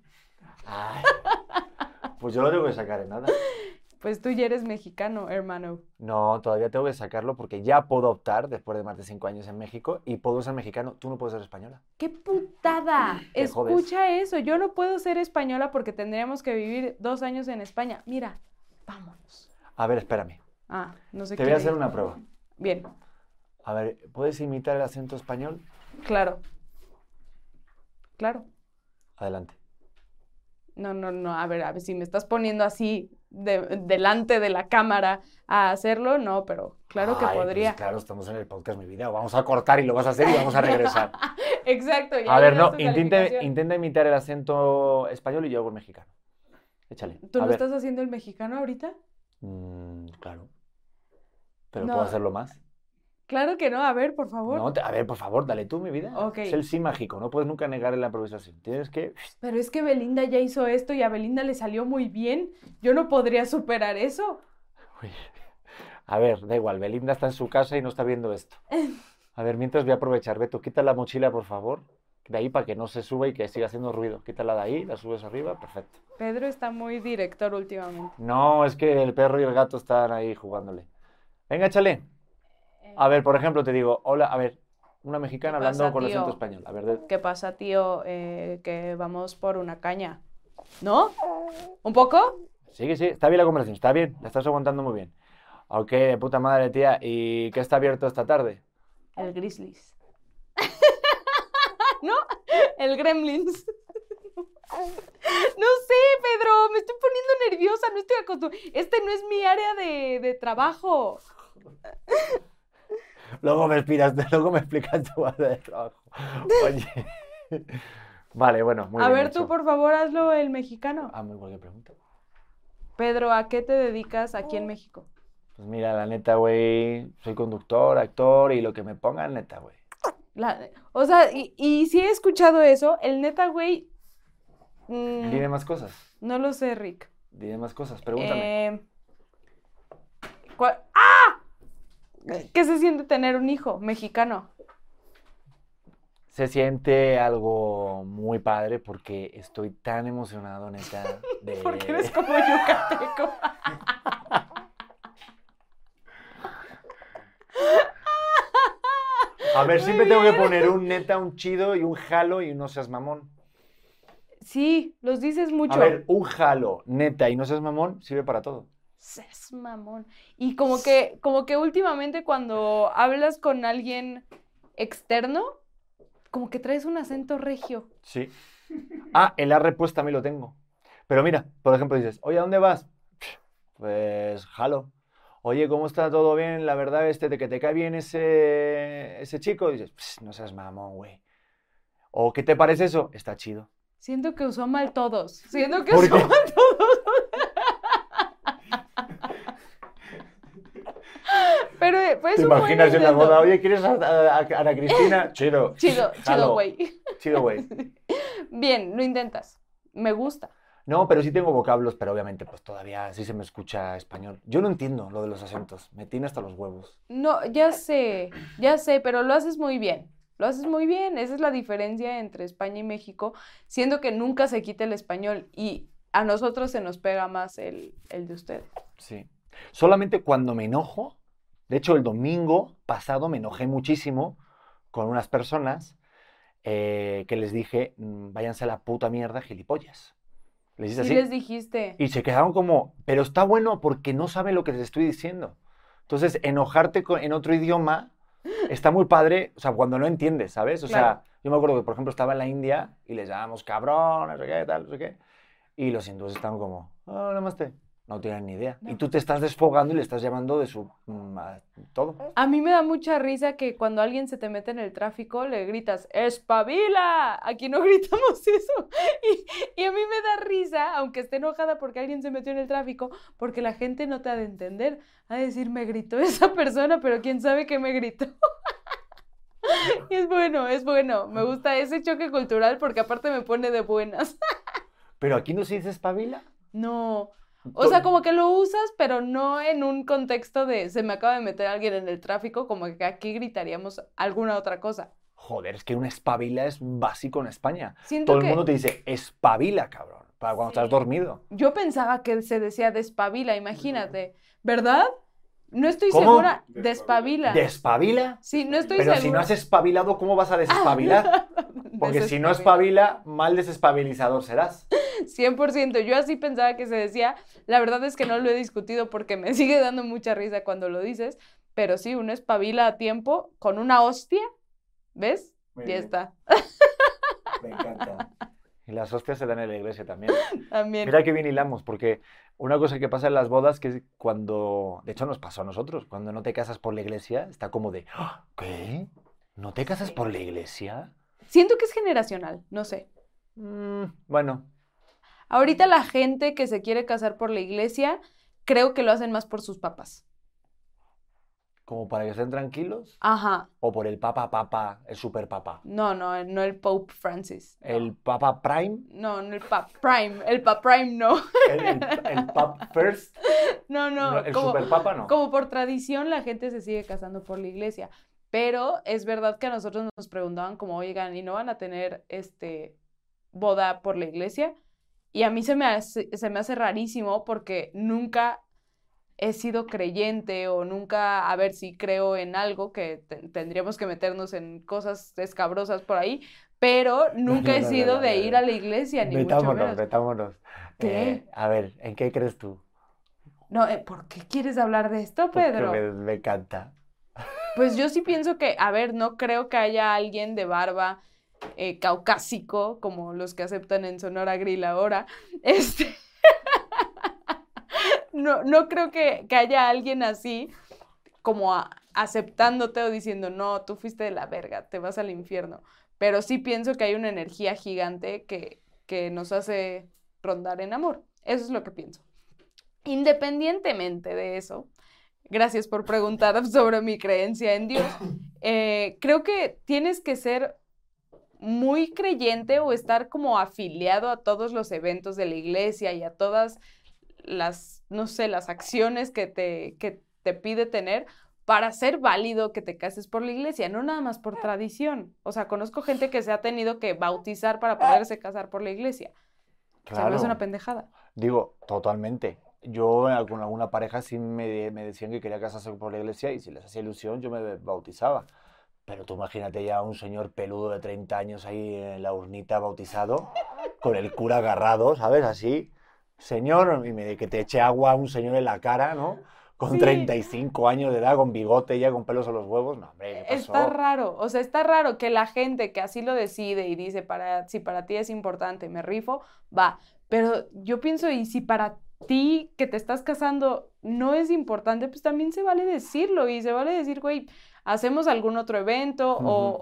Ay, pues yo lo tengo que sacar en nada. Pues tú ya eres mexicano, hermano. No, todavía tengo que sacarlo porque ya puedo optar después de más de cinco años en México y puedo ser mexicano. Tú no puedes ser española. ¡Qué putada! Jodes. Escucha eso. Yo no puedo ser española porque tendríamos que vivir dos años en España. Mira, Vámonos. A ver, espérame. Ah, no sé Te qué voy a hacer una prueba. Bien, A ver, ¿puedes imitar el acento español? claro. Claro. Adelante. No, no, no. A ver, a ver, si me estás poniendo así de- delante de la cámara a hacerlo, no, pero claro que pues podría. claro, estamos en el podcast Mi Vida. Vamos a cortar y lo vas a hacer y vamos a regresar. Exacto. ya A ver, no, intenta, intenta imitar el acento español y yo hago el mexicano. Échale. ¿Tú a no ver. estás haciendo el mexicano ahorita? Mm, claro. Pero No. puedo hacerlo más. Claro que no. A ver, por favor. No, a ver, por favor, dale tú, mi vida. Ok. Es el sí mágico, no puedes nunca negar la improvisación. Tienes que... Pero es que Belinda ya hizo esto y a Belinda le salió muy bien. Yo no podría superar eso. Uy. A ver, da igual, Belinda está en su casa y no está viendo esto. A ver, mientras voy a aprovechar, Beto, quita la mochila, por favor. De ahí para que no se suba y que siga haciendo ruido. Quítala de ahí, la subes arriba, perfecto. Pedro está muy director últimamente. No, es que el perro y el gato están ahí jugándole. Venga, échale. A ver, por ejemplo, te digo, hola, a ver, una mexicana ¿Qué hablando pasa, con acento tío? español. A ver, de- ¿Qué pasa, tío? Eh, que vamos por una caña. ¿No? ¿Un poco? Sí, sí, está bien la conversación, está bien, la estás aguantando muy bien. Ok, de puta madre, tía. ¿Y qué está abierto esta tarde? El Grizzlies. ¿No? El Gremlins. No sé, Pedro, me estoy poniendo nerviosa, no estoy acostumbrada. Este no es mi área de, de trabajo. Luego me explicas, luego me explicas tu área de trabajo. Oye. Vale, bueno, muy A bien ver, hecho. tú, por favor, hazlo el mexicano. Hazme cualquier pregunta. Pedro, ¿a qué te dedicas aquí en México? Pues mira, la neta, güey, soy conductor, actor y lo que me pongan, neta, güey. La- o sea, y, y si he escuchado eso, el neta, güey. mm, Dime más cosas, no lo sé, Rick. dime más cosas, pregúntame. Eh, ¿cuál- ¡Ah! ¿Qué se siente tener un hijo mexicano? Se siente algo muy padre porque estoy tan emocionado, neta, de... Porque eres como yucateco. A ver, Muy siempre tengo que poner un neta, un chido y un jalo y un no seas mamón. Sí, los dices mucho. A ver, un jalo, neta y no seas mamón sirve para todo. Seas mamón. Y como que, como que últimamente cuando hablas con alguien externo, como que traes un acento regio. Sí. Ah, el arre pues también lo tengo. Pero mira, por ejemplo, dices, oye, ¿a dónde vas? Pues jalo. Oye, ¿cómo está todo bien? La verdad, este, de que te cae bien ese, ese chico. dices, "Pss, no seas mamón, güey. ¿O qué te parece eso? Está chido. Siento que usó mal todos. Siento que ¿Por usó qué? mal todos. Pero eh, pues ¿Te imaginas en la boda? Oye, ¿quieres a, a- a Ana Cristina? Chido. Chido, chido, güey. Chido, güey. Bien, lo intentas. Me gusta. No, pero sí tengo vocablos, pero obviamente pues todavía sí se me escucha español. Yo no entiendo lo de los acentos, me tiene hasta los huevos. No, ya sé, ya sé, pero lo haces muy bien. Lo haces muy bien. Esa es la diferencia entre España y México, siendo que nunca se quita el español y a nosotros se nos pega más el, el de ustedes. Sí. Solamente cuando me enojo, de hecho el domingo pasado me enojé muchísimo con unas personas eh, que les dije, "Mm, váyanse a la puta mierda, gilipollas. Les Sí así. les dijiste. Y se quedaron como, pero está bueno porque no saben lo que les estoy diciendo. Entonces, enojarte con- en otro idioma está muy padre, o sea, cuando no entiendes, ¿sabes? O Claro. sea, yo me acuerdo que, por ejemplo, estaba en la India y les llamábamos cabrón, no sé qué, tal, no sé qué. Y los hindúes estaban como, oh, namaste. No tienen ni idea. Y tú te estás desfogando y le estás llamando de su... mm, a todo. A mí me da mucha risa que cuando alguien se te mete en el tráfico le gritas, ¡espabila! Aquí no gritamos eso. Y, y a mí me da risa, aunque esté enojada porque alguien se metió en el tráfico, porque la gente no te ha de entender. Ha de decir, me gritó esa persona, pero quién sabe qué me gritó. Y es bueno, es bueno. Me gusta ese choque cultural porque aparte me pone de buenas. Pero aquí no se dice espabila. No. O sea, como que lo usas, pero no en un contexto de se me acaba de meter alguien en el tráfico, como que aquí gritaríamos alguna otra cosa. Joder, es que una espabila es básico en España. Siento Todo el que mundo te dice espabila, cabrón, para cuando estás dormido. yo pensaba que se decía despabila, imagínate. ¿Verdad? No estoy ¿Cómo? segura. Despabila. ¿Despabila? Sí, no estoy Pero segura. si no has espabilado, ¿cómo vas a desespabilar? Porque si no espabila, mal desespabilizador serás. 100%. Yo así pensaba que se decía. La verdad es que no lo he discutido porque me sigue dando mucha risa cuando lo dices. Pero sí, uno espabila a tiempo con una hostia. ¿Ves? Muy ya bien. está. Me encanta. Y las hostias se dan en la iglesia también. También. Mira que bien hilamos, porque una cosa que pasa en las bodas que es cuando, de hecho nos pasó a nosotros, cuando no te casas por la iglesia, está como de, "Ah, ¿qué? ¿No te casas por la iglesia? Siento que es generacional, no sé. Mm, bueno, Ahorita la gente que se quiere casar por la iglesia, creo que lo hacen más por sus papás. Como para que estén tranquilos, Ajá. o por el papa papa, el super papa. No, no, no el Pope Francis. no. El papa prime, No, no el Pap Prime. El Pap Prime no. el, el, el pap first, No, no. no, el como, super papa no. como por tradición la gente se sigue casando por la iglesia. Pero es verdad que a nosotros nos preguntaban como, oigan, ¿y no van a tener este boda por la iglesia? Y a mí se me hace, se me hace rarísimo porque nunca he sido creyente o nunca, a ver si creo en algo, que te- tendríamos que meternos en cosas escabrosas por ahí, pero nunca no, he no, sido no, de ir a la iglesia, ni mucho Metámonos, menos. metámonos. ¿Qué? Eh, a ver, ¿en qué crees tú? No, eh, ¿por qué quieres hablar de esto, Pedro? me, me encanta. Pues yo sí pienso que, a ver, no creo que haya alguien de barba eh, caucásico, como los que aceptan en Sonora Grill ahora. Este. No, no creo que, que haya alguien así como aceptándote o diciendo, no, tú fuiste de la verga, te vas al infierno. Pero sí pienso que hay una energía gigante que, que nos hace rondar en amor. Eso es lo que pienso. Independientemente de eso, gracias por preguntar sobre mi creencia en Dios. Eh, creo que tienes que ser muy creyente o estar como afiliado a todos los eventos de la iglesia y a todas las, no sé, las acciones que te, que te pide tener para ser válido que te cases por la iglesia, no nada más por tradición. O sea, conozco gente que se ha tenido que bautizar para poderse casar por la iglesia. O sea, no es Claro. una pendejada. Digo, totalmente. Yo con alguna pareja sí me, me decían que quería casarse por la iglesia y si les hacía ilusión yo me bautizaba. Pero tú imagínate ya un señor peludo de 30 años ahí en la urnita bautizado, con el cura agarrado, ¿sabes? Así. Señor, y me, que te eche agua a un señor en la cara, ¿no? Con Sí. 35 años de edad, con bigote ya, con pelos en los huevos. No, hombre, ¿qué pasó? Está raro, o sea, está raro que la gente que así lo decide y dice, para, si para ti es importante, me rifo, va. Pero yo pienso, y si para ti que te estás casando no es importante, pues también se vale decirlo y se vale decir, güey, hacemos algún otro evento o,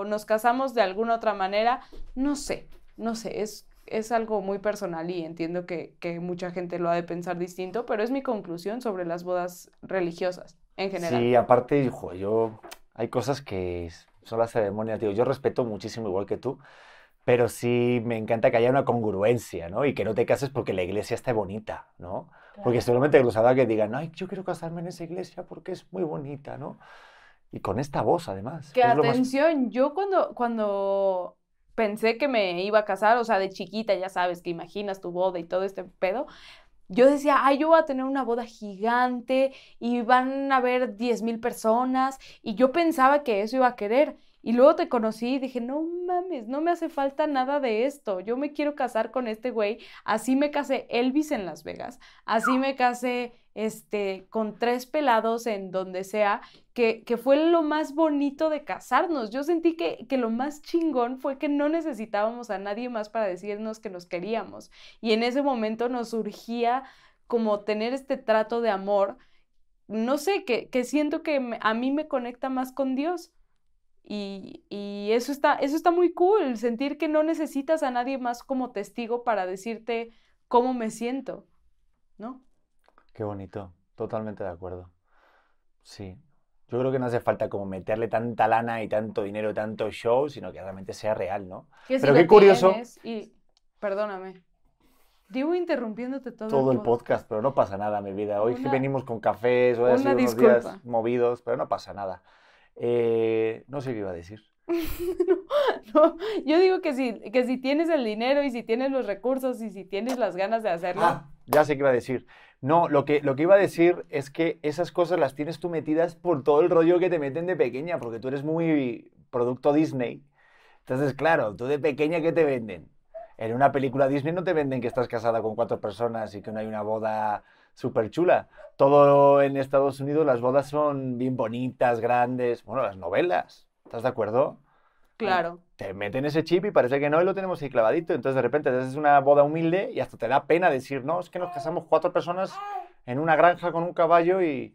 o nos casamos de alguna otra manera, no sé, no sé, es, es algo muy personal y entiendo que, que mucha gente lo ha de pensar distinto, pero es mi conclusión sobre las bodas religiosas en general. Sí, aparte, hijo, yo hay cosas que son las ceremonias, tío. Yo respeto muchísimo igual que tú, pero sí me encanta que haya una congruencia, ¿no? Y que no te cases porque la iglesia esté bonita, ¿no? Porque seguramente los habrá que digan, ay, yo quiero casarme en esa iglesia porque es muy bonita, ¿no? Y con esta voz, además. Que lo más- atención, yo cuando, cuando pensé que me iba a casar, o sea, de chiquita, ya sabes, que imaginas tu boda y todo este pedo, yo decía, ay, yo voy a tener una boda gigante y van a haber 10 mil personas y yo pensaba que eso iba a querer. Y luego te conocí y dije, no mames, no me hace falta nada de esto. Yo me quiero casar con este güey. Así me casé Elvis en Las Vegas. Así me casé este, con tres pelados en donde sea que, fue lo más bonito de casarnos. Yo sentí que, que lo más chingón fue que no necesitábamos a nadie más para decirnos que nos queríamos. Y en ese momento nos surgía como tener este trato de amor, no sé, que, que siento que a mí me conecta más con Dios. Y, y eso está, eso está muy cool, sentir que no necesitas a nadie más como testigo para decirte cómo me siento, ¿no? Qué bonito, totalmente de acuerdo. Sí. Yo creo que no hace falta como meterle tanta lana y tanto dinero tanto show, sino que realmente sea real, ¿no? Que si Pero qué curioso. y, perdóname, digo interrumpiéndote todo, todo el pod- podcast, pero no pasa nada, mi vida. Hoy Una- venimos con cafés, hoy ha sido unos días movidos, pero no pasa nada. Eh, no sé qué iba a decir. No, yo digo que si, que si tienes el dinero y si tienes los recursos y si tienes las ganas de hacerlo, Ah, ya sé qué iba a decir. No, lo que, lo que iba a decir es que esas cosas las tienes tú metidas por todo el rollo que te meten de pequeña, porque tú eres muy producto Disney. Entonces, claro, tú de pequeña, ¿qué te venden? En una película Disney no te venden que estás casada con cuatro personas y que no hay una boda súper chula. Todo en Estados Unidos, las bodas son bien bonitas, grandes. Bueno, las novelas, ¿estás de acuerdo? Claro. Te meten ese chip y parece que no y lo tenemos ahí clavadito. Entonces, de repente, es una boda humilde y hasta te da pena decir, no, es que nos casamos cuatro personas en una granja con un caballo y.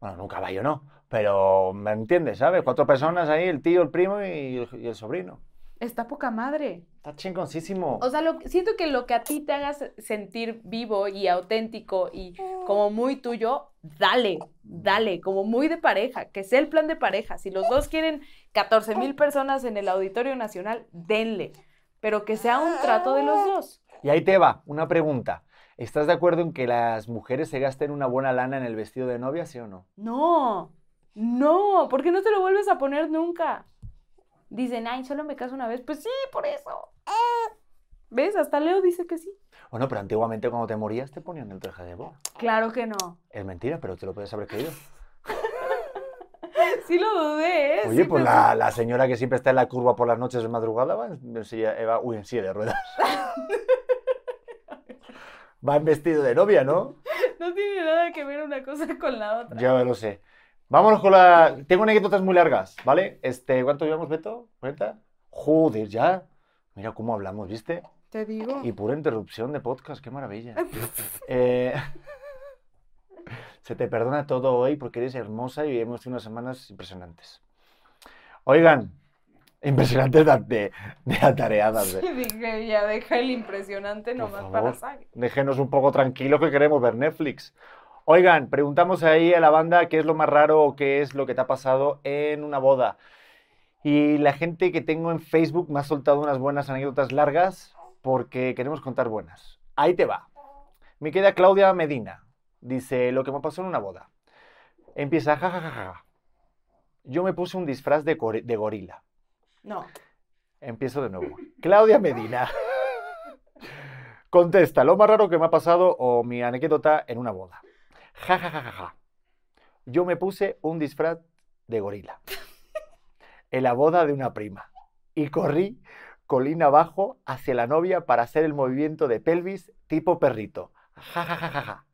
Bueno, en un caballo no, pero me entiendes, ¿sabes? Cuatro personas ahí, el tío, el primo y y el sobrino. Está poca madre. Está chingoncísimo. O sea, lo- siento que lo que a ti te haga se- sentir vivo y auténtico y como muy tuyo, dale, dale, como muy de pareja, que sea el plan de pareja. Si los dos quieren 14 mil personas en el Auditorio Nacional, denle, pero que sea un trato de los dos. Y ahí te va, una pregunta. ¿Estás de acuerdo en que las mujeres se gasten una buena lana en el vestido de novia, sí o no? No, no, porque no te lo vuelves a poner nunca. Dicen, ay, solo me caso una vez. Pues sí, por eso. ¿Ves? Hasta Leo dice que sí. Bueno, pero antiguamente cuando te morías te ponían el traje de boda. Claro que no. Es mentira, pero te lo puedes haber creído. Sí lo dudé, ¿eh? Oye, Sí pues la, la señora que siempre está en la curva por las noches de madrugada va en, silla, eh, va- uy, en silla de ruedas. va en vestido de novia, ¿no? No tiene nada que ver una cosa con la otra. Ya lo sé. Vámonos con la... Tengo anécdotas muy largas, ¿vale? Este, ¿Cuánto llevamos, Beto? ¿40? Joder, ya. Mira cómo hablamos, ¿viste? Te digo. Y pura interrupción de podcast, qué maravilla. Eh, se te perdona todo hoy porque eres hermosa y hemos tenido unas semanas impresionantes. Oigan, impresionantes de, de, de atareadas. eh. Dije, ya deja el impresionante nomás favor, para Sage. déjenos un poco tranquilos que queremos ver Netflix. Oigan, preguntamos ahí a la banda qué es lo más raro o qué es lo que te ha pasado en una boda. Y la gente que tengo en Facebook me ha soltado unas buenas anécdotas largas porque queremos contar buenas. Ahí te va. Me queda Claudia Medina. Dice lo que me pasó en una boda. Empieza, jajajaja. Yo me puse un disfraz de gorila. No. Empiezo de nuevo. Claudia Medina. Contesta, lo más raro que me ha pasado o mi anécdota en una boda. Ja, ja, ja, ja, ja. Yo me puse un disfraz de gorila en la boda de una prima y corrí colina abajo hacia la novia para hacer el movimiento de pelvis tipo perrito. Ja, ja, ja, ja,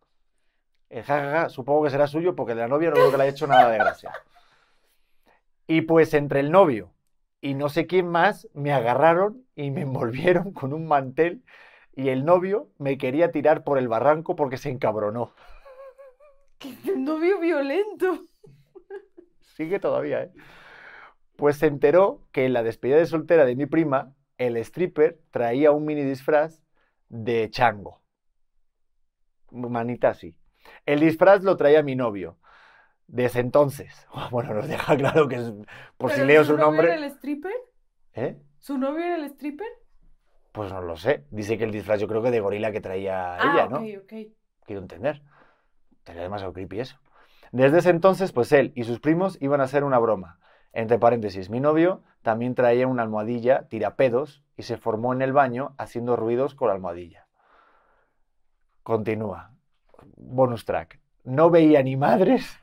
ja. Supongo que será suyo porque de la novia no creo que le haya hecho nada de gracia. Y pues entre el novio y no sé quién más me agarraron y me envolvieron con un mantel y el novio me quería tirar por el barranco porque se encabronó. ¡Qué novio violento! Sigue todavía, ¿eh? Pues se enteró que en la despedida de soltera de mi prima, el stripper traía un mini disfraz de chango. Manita así. El disfraz lo traía mi novio. Desde entonces. Bueno, nos deja claro que es, por si ¿Pero leo su su novio nombre. era el stripper? ¿Eh? ¿Su novio era el stripper? Pues no lo sé. Dice que el disfraz yo creo que de gorila que traía ah, ella, ok, ¿no? ok. Quiero entender. Sería demasiado creepy eso. Desde ese entonces, pues él y sus primos iban a hacer una broma. Entre paréntesis, mi novio también traía una almohadilla tirapedos y se formó en el baño haciendo ruidos con la almohadilla. Continúa. Bonus track. No veía ni madres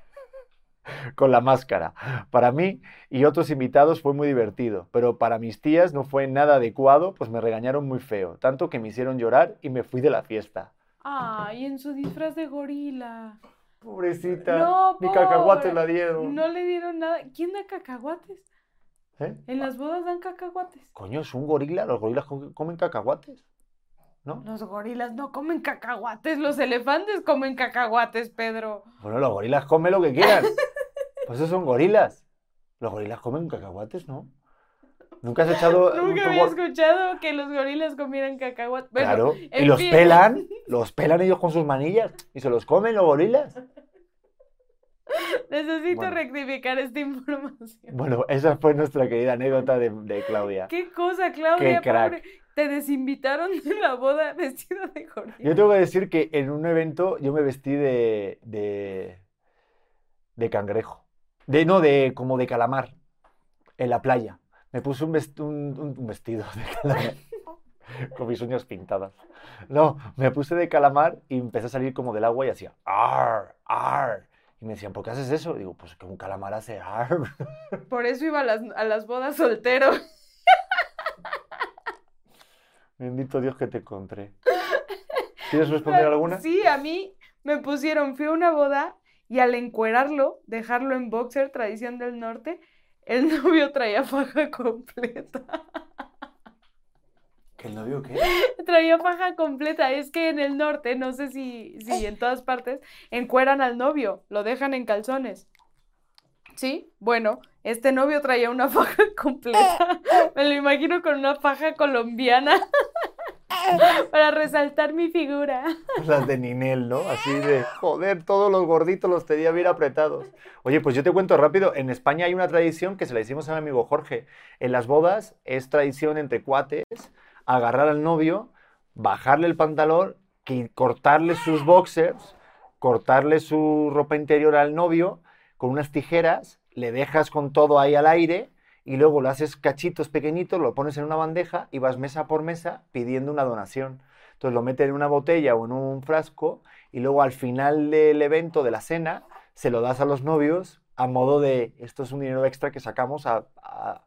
con la máscara. Para mí y otros invitados fue muy divertido, pero para mis tías no fue nada adecuado, pues me regañaron muy feo, tanto que me hicieron llorar y me fui de la fiesta. Ay, en su disfraz de gorila. Pobrecita, No, ni cacahuate pobre. la dieron. No le dieron nada. ¿Quién da cacahuates? ¿Eh? En las bodas dan cacahuates. Coño, es un gorila, los gorilas co- comen cacahuates. ¿No? Los gorilas no comen cacahuates, los elefantes comen cacahuates, Pedro. Bueno, los gorilas comen lo que quieran. Pues esos son gorilas. Los gorilas comen cacahuates, ¿no? ¿Nunca has echado un Nunca había escuchado que los gorilas comieran cacahuates. Bueno, Claro, y los fin. pelan, los pelan ellos con sus manillas y se los comen los gorilas. Necesito Bueno. rectificar esta información. Bueno, esa fue nuestra querida anécdota de, de Claudia. ¿Qué cosa, Claudia? Qué crack. pobre? Te desinvitaron de la boda vestida de gorila. Yo tengo que decir que en un evento yo me vestí de, de, de cangrejo. De, no, de como de calamar. En la playa. Me puse un, vest- un- un- un vestido de calamar. con mis uñas pintadas. No, me puse de calamar y empecé a salir como del agua y hacía ar, ar. Y me decían, ¿por qué haces eso? Digo, pues que un calamar hace ar. Por eso iba a las, a las bodas soltero. Bendito Dios que te encontré. ¿Quieres responder alguna? Sí, a mí me pusieron, fui a una boda y al encuerarlo, dejarlo en boxer, tradición del norte, el novio traía faja completa. ¿Que el novio qué? Traía faja completa. Es que en el norte, no sé si, si en todas partes, encueran al novio, lo dejan en calzones. Sí, bueno, este novio traía una faja completa. Me lo imagino con una faja colombiana para resaltar mi figura. Las de Ninel, ¿no? Así de, joder, todos los gorditos los tenía bien apretados. Oye, pues yo te cuento rápido, en España hay una tradición que se la hicimos a mi amigo Jorge. En las bodas es tradición entre cuates agarrar al novio, bajarle el pantalón, cortarle sus boxers, cortarle su ropa interior al novio con unas tijeras, le dejas con todo ahí al aire y luego lo haces cachitos pequeñitos, lo pones en una bandeja y vas mesa por mesa pidiendo una donación. Entonces lo metes en una botella o en un frasco y luego al final del evento, de la cena, se lo das a los novios a modo de, esto es un dinero extra que sacamos a, a-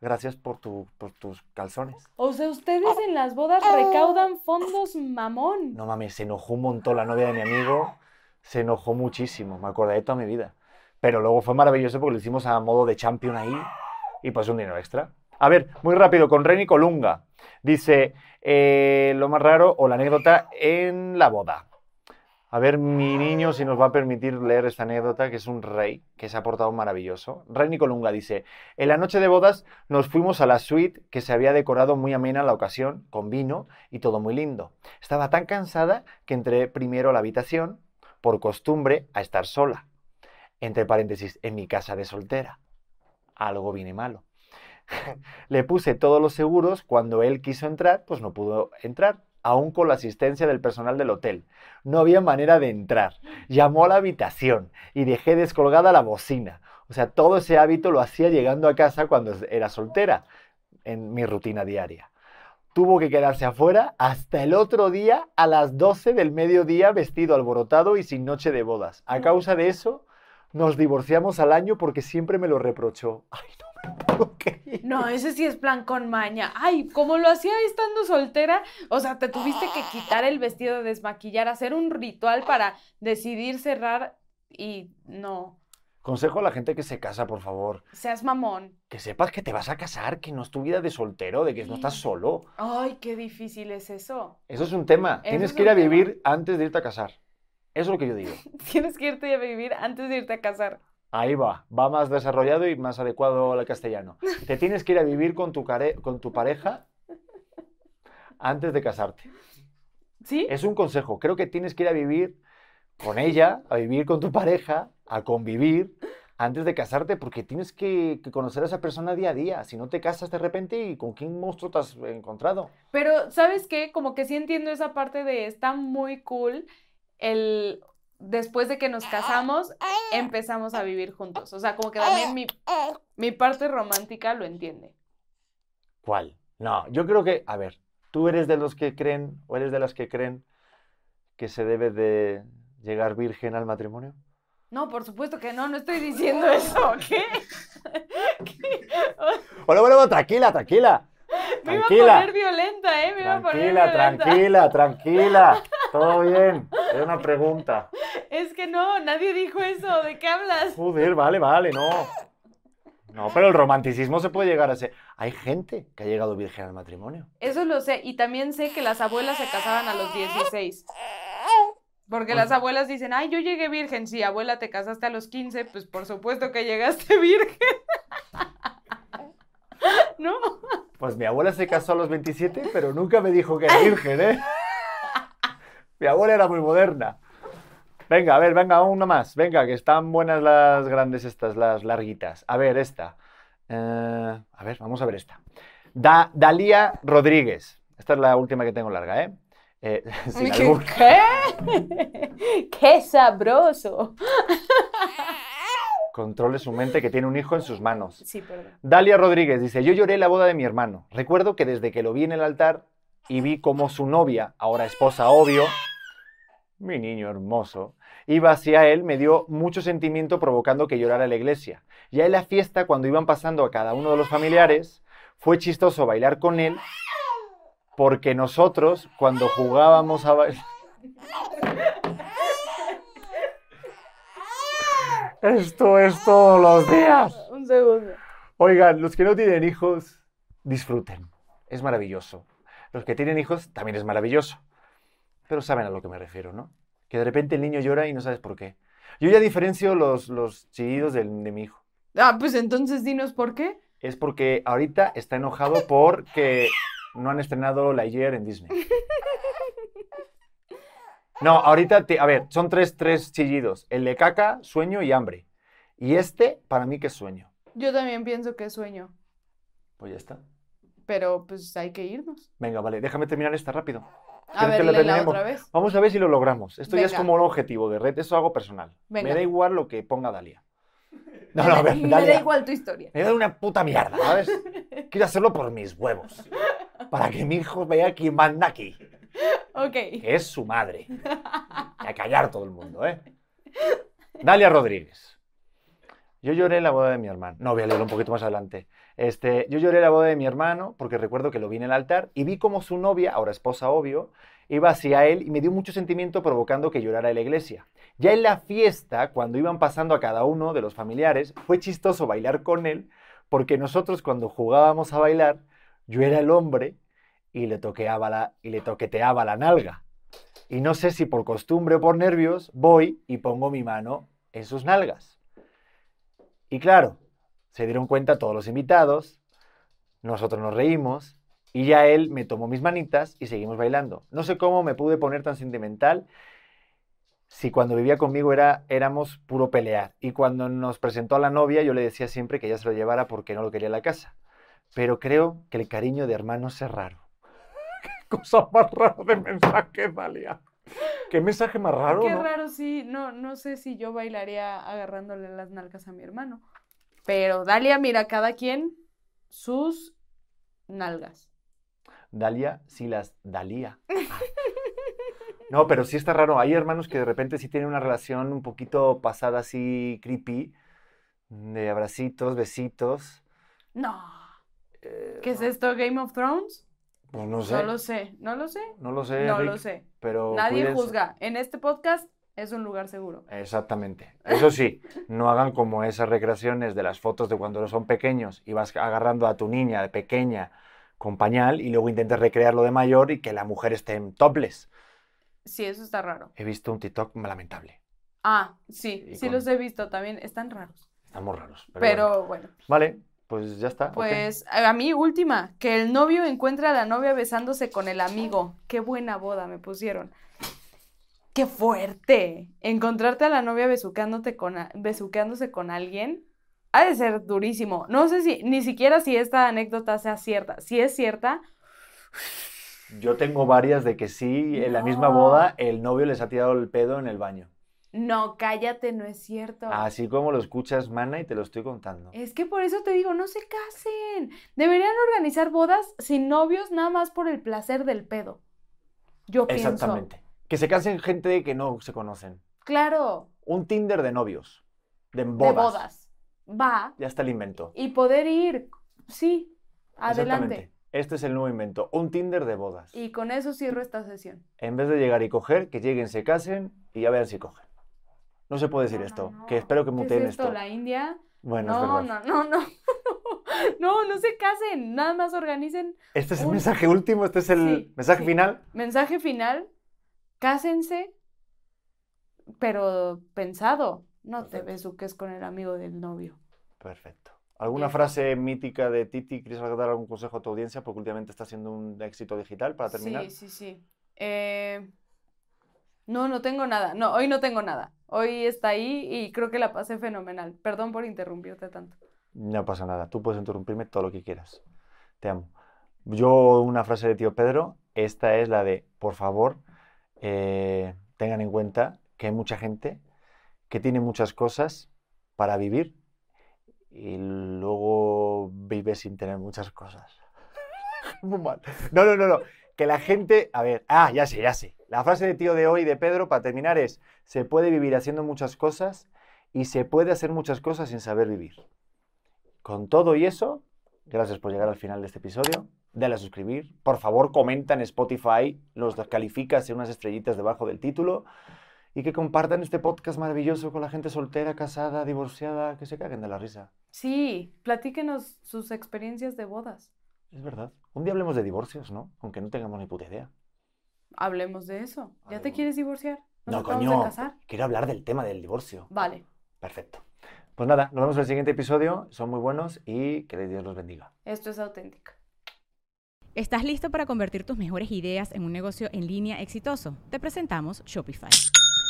gracias por, tu, por tus calzones. O sea, ustedes en las bodas recaudan fondos mamón. No mames, se enojó un montón la novia de mi amigo, se enojó muchísimo, me acordé de toda mi vida. Pero luego fue maravilloso porque lo hicimos a modo de champion ahí y pues un dinero extra. A ver, muy rápido, con Reni Colunga. Dice, eh, lo más raro o la anécdota en la boda. A ver, mi niño, si nos va a permitir leer esta anécdota, que es un rey, que se ha portado maravilloso. Rey Colunga dice, en la noche de bodas nos fuimos a la suite que se había decorado muy amena la ocasión, con vino y todo muy lindo. Estaba tan cansada que entré primero a la habitación, por costumbre, a estar sola. Entre paréntesis, en mi casa de soltera. Algo viene malo. Le puse todos los seguros, cuando él quiso entrar, pues no pudo entrar, aún con la asistencia del personal del hotel. No había manera de entrar. Llamó a la habitación y dejé descolgada la bocina. O sea, todo ese hábito lo hacía llegando a casa cuando era soltera, en mi rutina diaria. Tuvo que quedarse afuera hasta el otro día a las 12 del mediodía vestido alborotado y sin noche de bodas. A causa de eso, nos divorciamos al año porque siempre me lo reprochó. Ay, no me puedo creer. No, ese sí es plan con maña. Ay, como lo hacía estando soltera, o sea, te tuviste que quitar el vestido, desmaquillar, hacer un ritual para decidir cerrar y no, Consejo a la gente que se casa, por favor. seas mamón. Que sepas que te vas a casar, que no es tu vida de soltero, de que no estás solo. Ay, qué difícil es eso. Eso es un tema. Eso Tienes es que ir a tema. vivir antes de irte a casar. Eso es lo que yo digo. Tienes que irte a vivir antes de irte a casar. Ahí va, va más desarrollado y más adecuado al castellano. Te tienes que ir a vivir con tu, care- con tu pareja antes de casarte. ¿Sí? Es un consejo. Creo que tienes que ir a vivir con ella, a vivir con tu pareja, a convivir antes de casarte, porque tienes que, que conocer a esa persona día a día. Si no te casas de repente, ¿y con quién monstruo te has encontrado? Pero, ¿sabes qué? Como que sí entiendo esa parte de está muy cool el después de que nos casamos empezamos a vivir juntos. O sea, como que también mi, mi parte romántica lo entiende. ¿Cuál? No, yo creo que, a ver, ¿tú eres de los que creen o eres de las que creen que se debe de llegar virgen al matrimonio? No, por supuesto que no, no estoy diciendo eso. ¿Qué? ¿Qué? Bueno, bueno, bueno, tranquila, tranquila. Me iba a Tranquila. poner violenta, ¿eh? Me iba a poner Tranquila, violenta. tranquila, tranquila. Todo bien. Era una pregunta. Es que no, nadie dijo eso. ¿De qué hablas? Joder, vale, vale, no. No, pero el romanticismo se puede llegar a ser. Hay gente que ha llegado virgen al matrimonio. Eso lo sé. Y también sé que las abuelas se casaban a los 16. Porque las abuelas dicen, ay, yo llegué virgen. Sí, abuela, te casaste a los 15, pues por supuesto que llegaste virgen. ¿No? Pues mi abuela se casó a los 27, pero nunca me dijo que era virgen, ¿eh? Mi abuela era muy moderna. Venga, a ver, venga, una más. Venga, que están buenas las grandes estas, las larguitas. A ver, esta. Eh, a ver, vamos a ver esta. Da- Dalía Rodríguez. Esta es la última que tengo larga, ¿eh? Eh, sin ¿Qué? ¿Qué? ¡Qué sabroso! Controle su mente que tiene un hijo en sus manos. Sí, perdón. Dalia Rodríguez dice, yo lloré la boda de mi hermano. Recuerdo que desde que lo vi en el altar y vi como su novia, ahora esposa obvio, mi niño hermoso, iba hacia él, me dio mucho sentimiento provocando que llorara la iglesia. Ya en la fiesta, cuando iban pasando a cada uno de los familiares, fue chistoso bailar con él porque nosotros cuando jugábamos a bailar... Esto es todos los días. Un segundo. Oigan, los que no tienen hijos, disfruten. Es maravilloso. Los que tienen hijos, también es maravilloso. Pero saben a lo que me refiero, ¿no? Que de repente el niño llora y no sabes por qué. Yo ya diferencio los, los chillidos del- de mi hijo. Ah, pues entonces dinos por qué. Es porque ahorita está enojado porque no han estrenado Lightyear en Disney. No, ahorita, te- a ver, son tres, tres chillidos. El de caca, sueño y hambre. Y este, para mí que es sueño. Yo también pienso que es sueño, Pues ya está. pero pues hay que irnos. Venga, vale, déjame terminar esta rápido. A ¿Quieres ver, que la otra vez. Vamos a ver si lo logramos. Esto ya es Venga. como un objetivo de red, eso hago personal. Venga. Me da igual lo que ponga Dalia. No, no, a ver, Me Dalia. da igual tu historia. Me da una puta mierda, ¿sabes? Quiero hacerlo por mis huevos. Para que mi hijo vea quién manda aquí. Ok. Es su madre. Y a callar todo el mundo, ¿eh? Dalia Rodríguez. Yo lloré la boda de mi hermano. No, voy a leerlo un poquito más adelante. Este, yo lloré la boda de mi hermano porque recuerdo que lo vi en el altar y vi como su novia, ahora esposa obvio, iba hacia él y me dio mucho sentimiento provocando que llorara en la iglesia. Ya en la fiesta, cuando iban pasando a cada uno de los familiares, fue chistoso bailar con él porque nosotros cuando jugábamos a bailar, yo era el hombre y le, toqueaba la, y le toqueteaba la nalga. Y no sé si por costumbre o por nervios, voy y pongo mi mano en sus nalgas. Y claro, se dieron cuenta todos los invitados, nosotros nos reímos y ya él me tomó mis manitas y seguimos bailando. No sé cómo me pude poner tan sentimental si cuando vivía conmigo era, éramos puro pelear. Y cuando nos presentó a la novia yo le decía siempre que ella se lo llevara porque no lo quería en la casa. Pero creo que el cariño de hermanos es raro. Qué cosa más rara de mensaje, Dalia. ¿Qué mensaje más raro? Qué no? raro, sí. No, no sé si yo bailaría agarrándole las nalgas a mi hermano. Pero Dalia, mira, cada quien sus nalgas. Dalia, sí las Dalía. No, pero sí está raro. Hay hermanos que de repente sí tienen una relación un poquito pasada así creepy, de abracitos, besitos. No. Eh, ¿Qué es esto? ¿Game of Thrones? Pues no sé. No lo sé. ¿No lo sé? No lo sé, No Rick, lo sé. Pero Nadie cuídense. juzga. En este podcast es un lugar seguro. Exactamente. Eso sí, no hagan como esas recreaciones de las fotos de cuando son pequeños y vas agarrando a tu niña de pequeña con pañal y luego intentes recrearlo de mayor y que la mujer esté en topless. Sí, eso está raro. He visto un TikTok lamentable. Ah, sí, Y sí con- los he visto también. Están raros. Están muy raros. Pero, Pero, bueno. bueno. Vale, pues ya está. Pues a mí última, que el novio encuentre a la novia besándose con el amigo. Qué buena boda me pusieron. Qué fuerte. Encontrarte a la novia besuqueándote con con alguien ha de ser durísimo. No sé si ni siquiera si esta anécdota sea cierta. Si es cierta, Yo tengo varias de que sí, en la misma boda, el novio les ha tirado el pedo en el baño. No, cállate, no es cierto. Así como lo escuchas, mana, y te lo estoy contando. Es que por eso te digo, no se casen. Deberían organizar bodas sin novios nada más por el placer del pedo. Yo pienso. Exactamente. Que se casen gente que no se conocen. Claro, Un Tinder de novios. De de bodas. bodas. Va. Ya está el invento. Y poder ir, sí, adelante. Exactamente. Este es el nuevo invento. Un Tinder de bodas. Y con eso cierro esta sesión. En vez de llegar y coger, que lleguen, se casen y ya vean si cogen. No se puede decir No, esto. no. Que espero que ¿Qué muteen es esto? esto. ¿La India? Bueno, no, es verdad. no, no, no. No, no se casen. Nada más organicen Este es el mensaje último, este es el Sí, mensaje sí. final. mensaje final. Cásense, pero pensado. No te Perfecto. besuques con el amigo del novio. Perfecto. ¿Alguna Bien. frase mítica de Titi? ¿Quieres dar algún consejo a tu audiencia? Porque últimamente está siendo un éxito digital para terminar. Sí, sí, sí. Eh, no, no tengo nada. No, hoy no tengo nada. Hoy está ahí y creo que la pasé fenomenal. Perdón por interrumpirte tanto. No pasa nada, tú puedes interrumpirme todo lo que quieras. Te amo. Yo, una frase de tío Pedro, esta es la de, por favor, eh, tengan en cuenta que hay mucha gente que tiene muchas cosas para vivir y luego vive sin tener muchas cosas. Muy mal. No, no, no, no. Que la gente, a ver, ah, ya sé, ya sé. La frase de tío de hoy de Pedro para terminar es, se puede vivir haciendo muchas cosas y se puede hacer muchas cosas sin saber vivir. Con todo y eso, gracias por llegar al final de este episodio. dale a suscribir. Por favor, comenta en Spotify, los calificas en unas estrellitas debajo del título y que compartan este podcast maravilloso con la gente soltera, casada, divorciada, que se caguen de la risa. Sí, platíquenos sus experiencias de bodas. Es verdad. Un día hablemos de divorcios, ¿no? Aunque no tengamos ni puta idea. Hablemos de eso. ¿Ya te quieres divorciar? ¿Nos No, acabamos coño. de casar? Quiero hablar del tema del divorcio. Vale. Perfecto. Pues nada, nos vemos en el siguiente episodio. Son muy buenos y que Dios los bendiga. Esto es auténtica. ¿Estás listo para convertir tus mejores ideas en un negocio en línea exitoso? Te presentamos Shopify.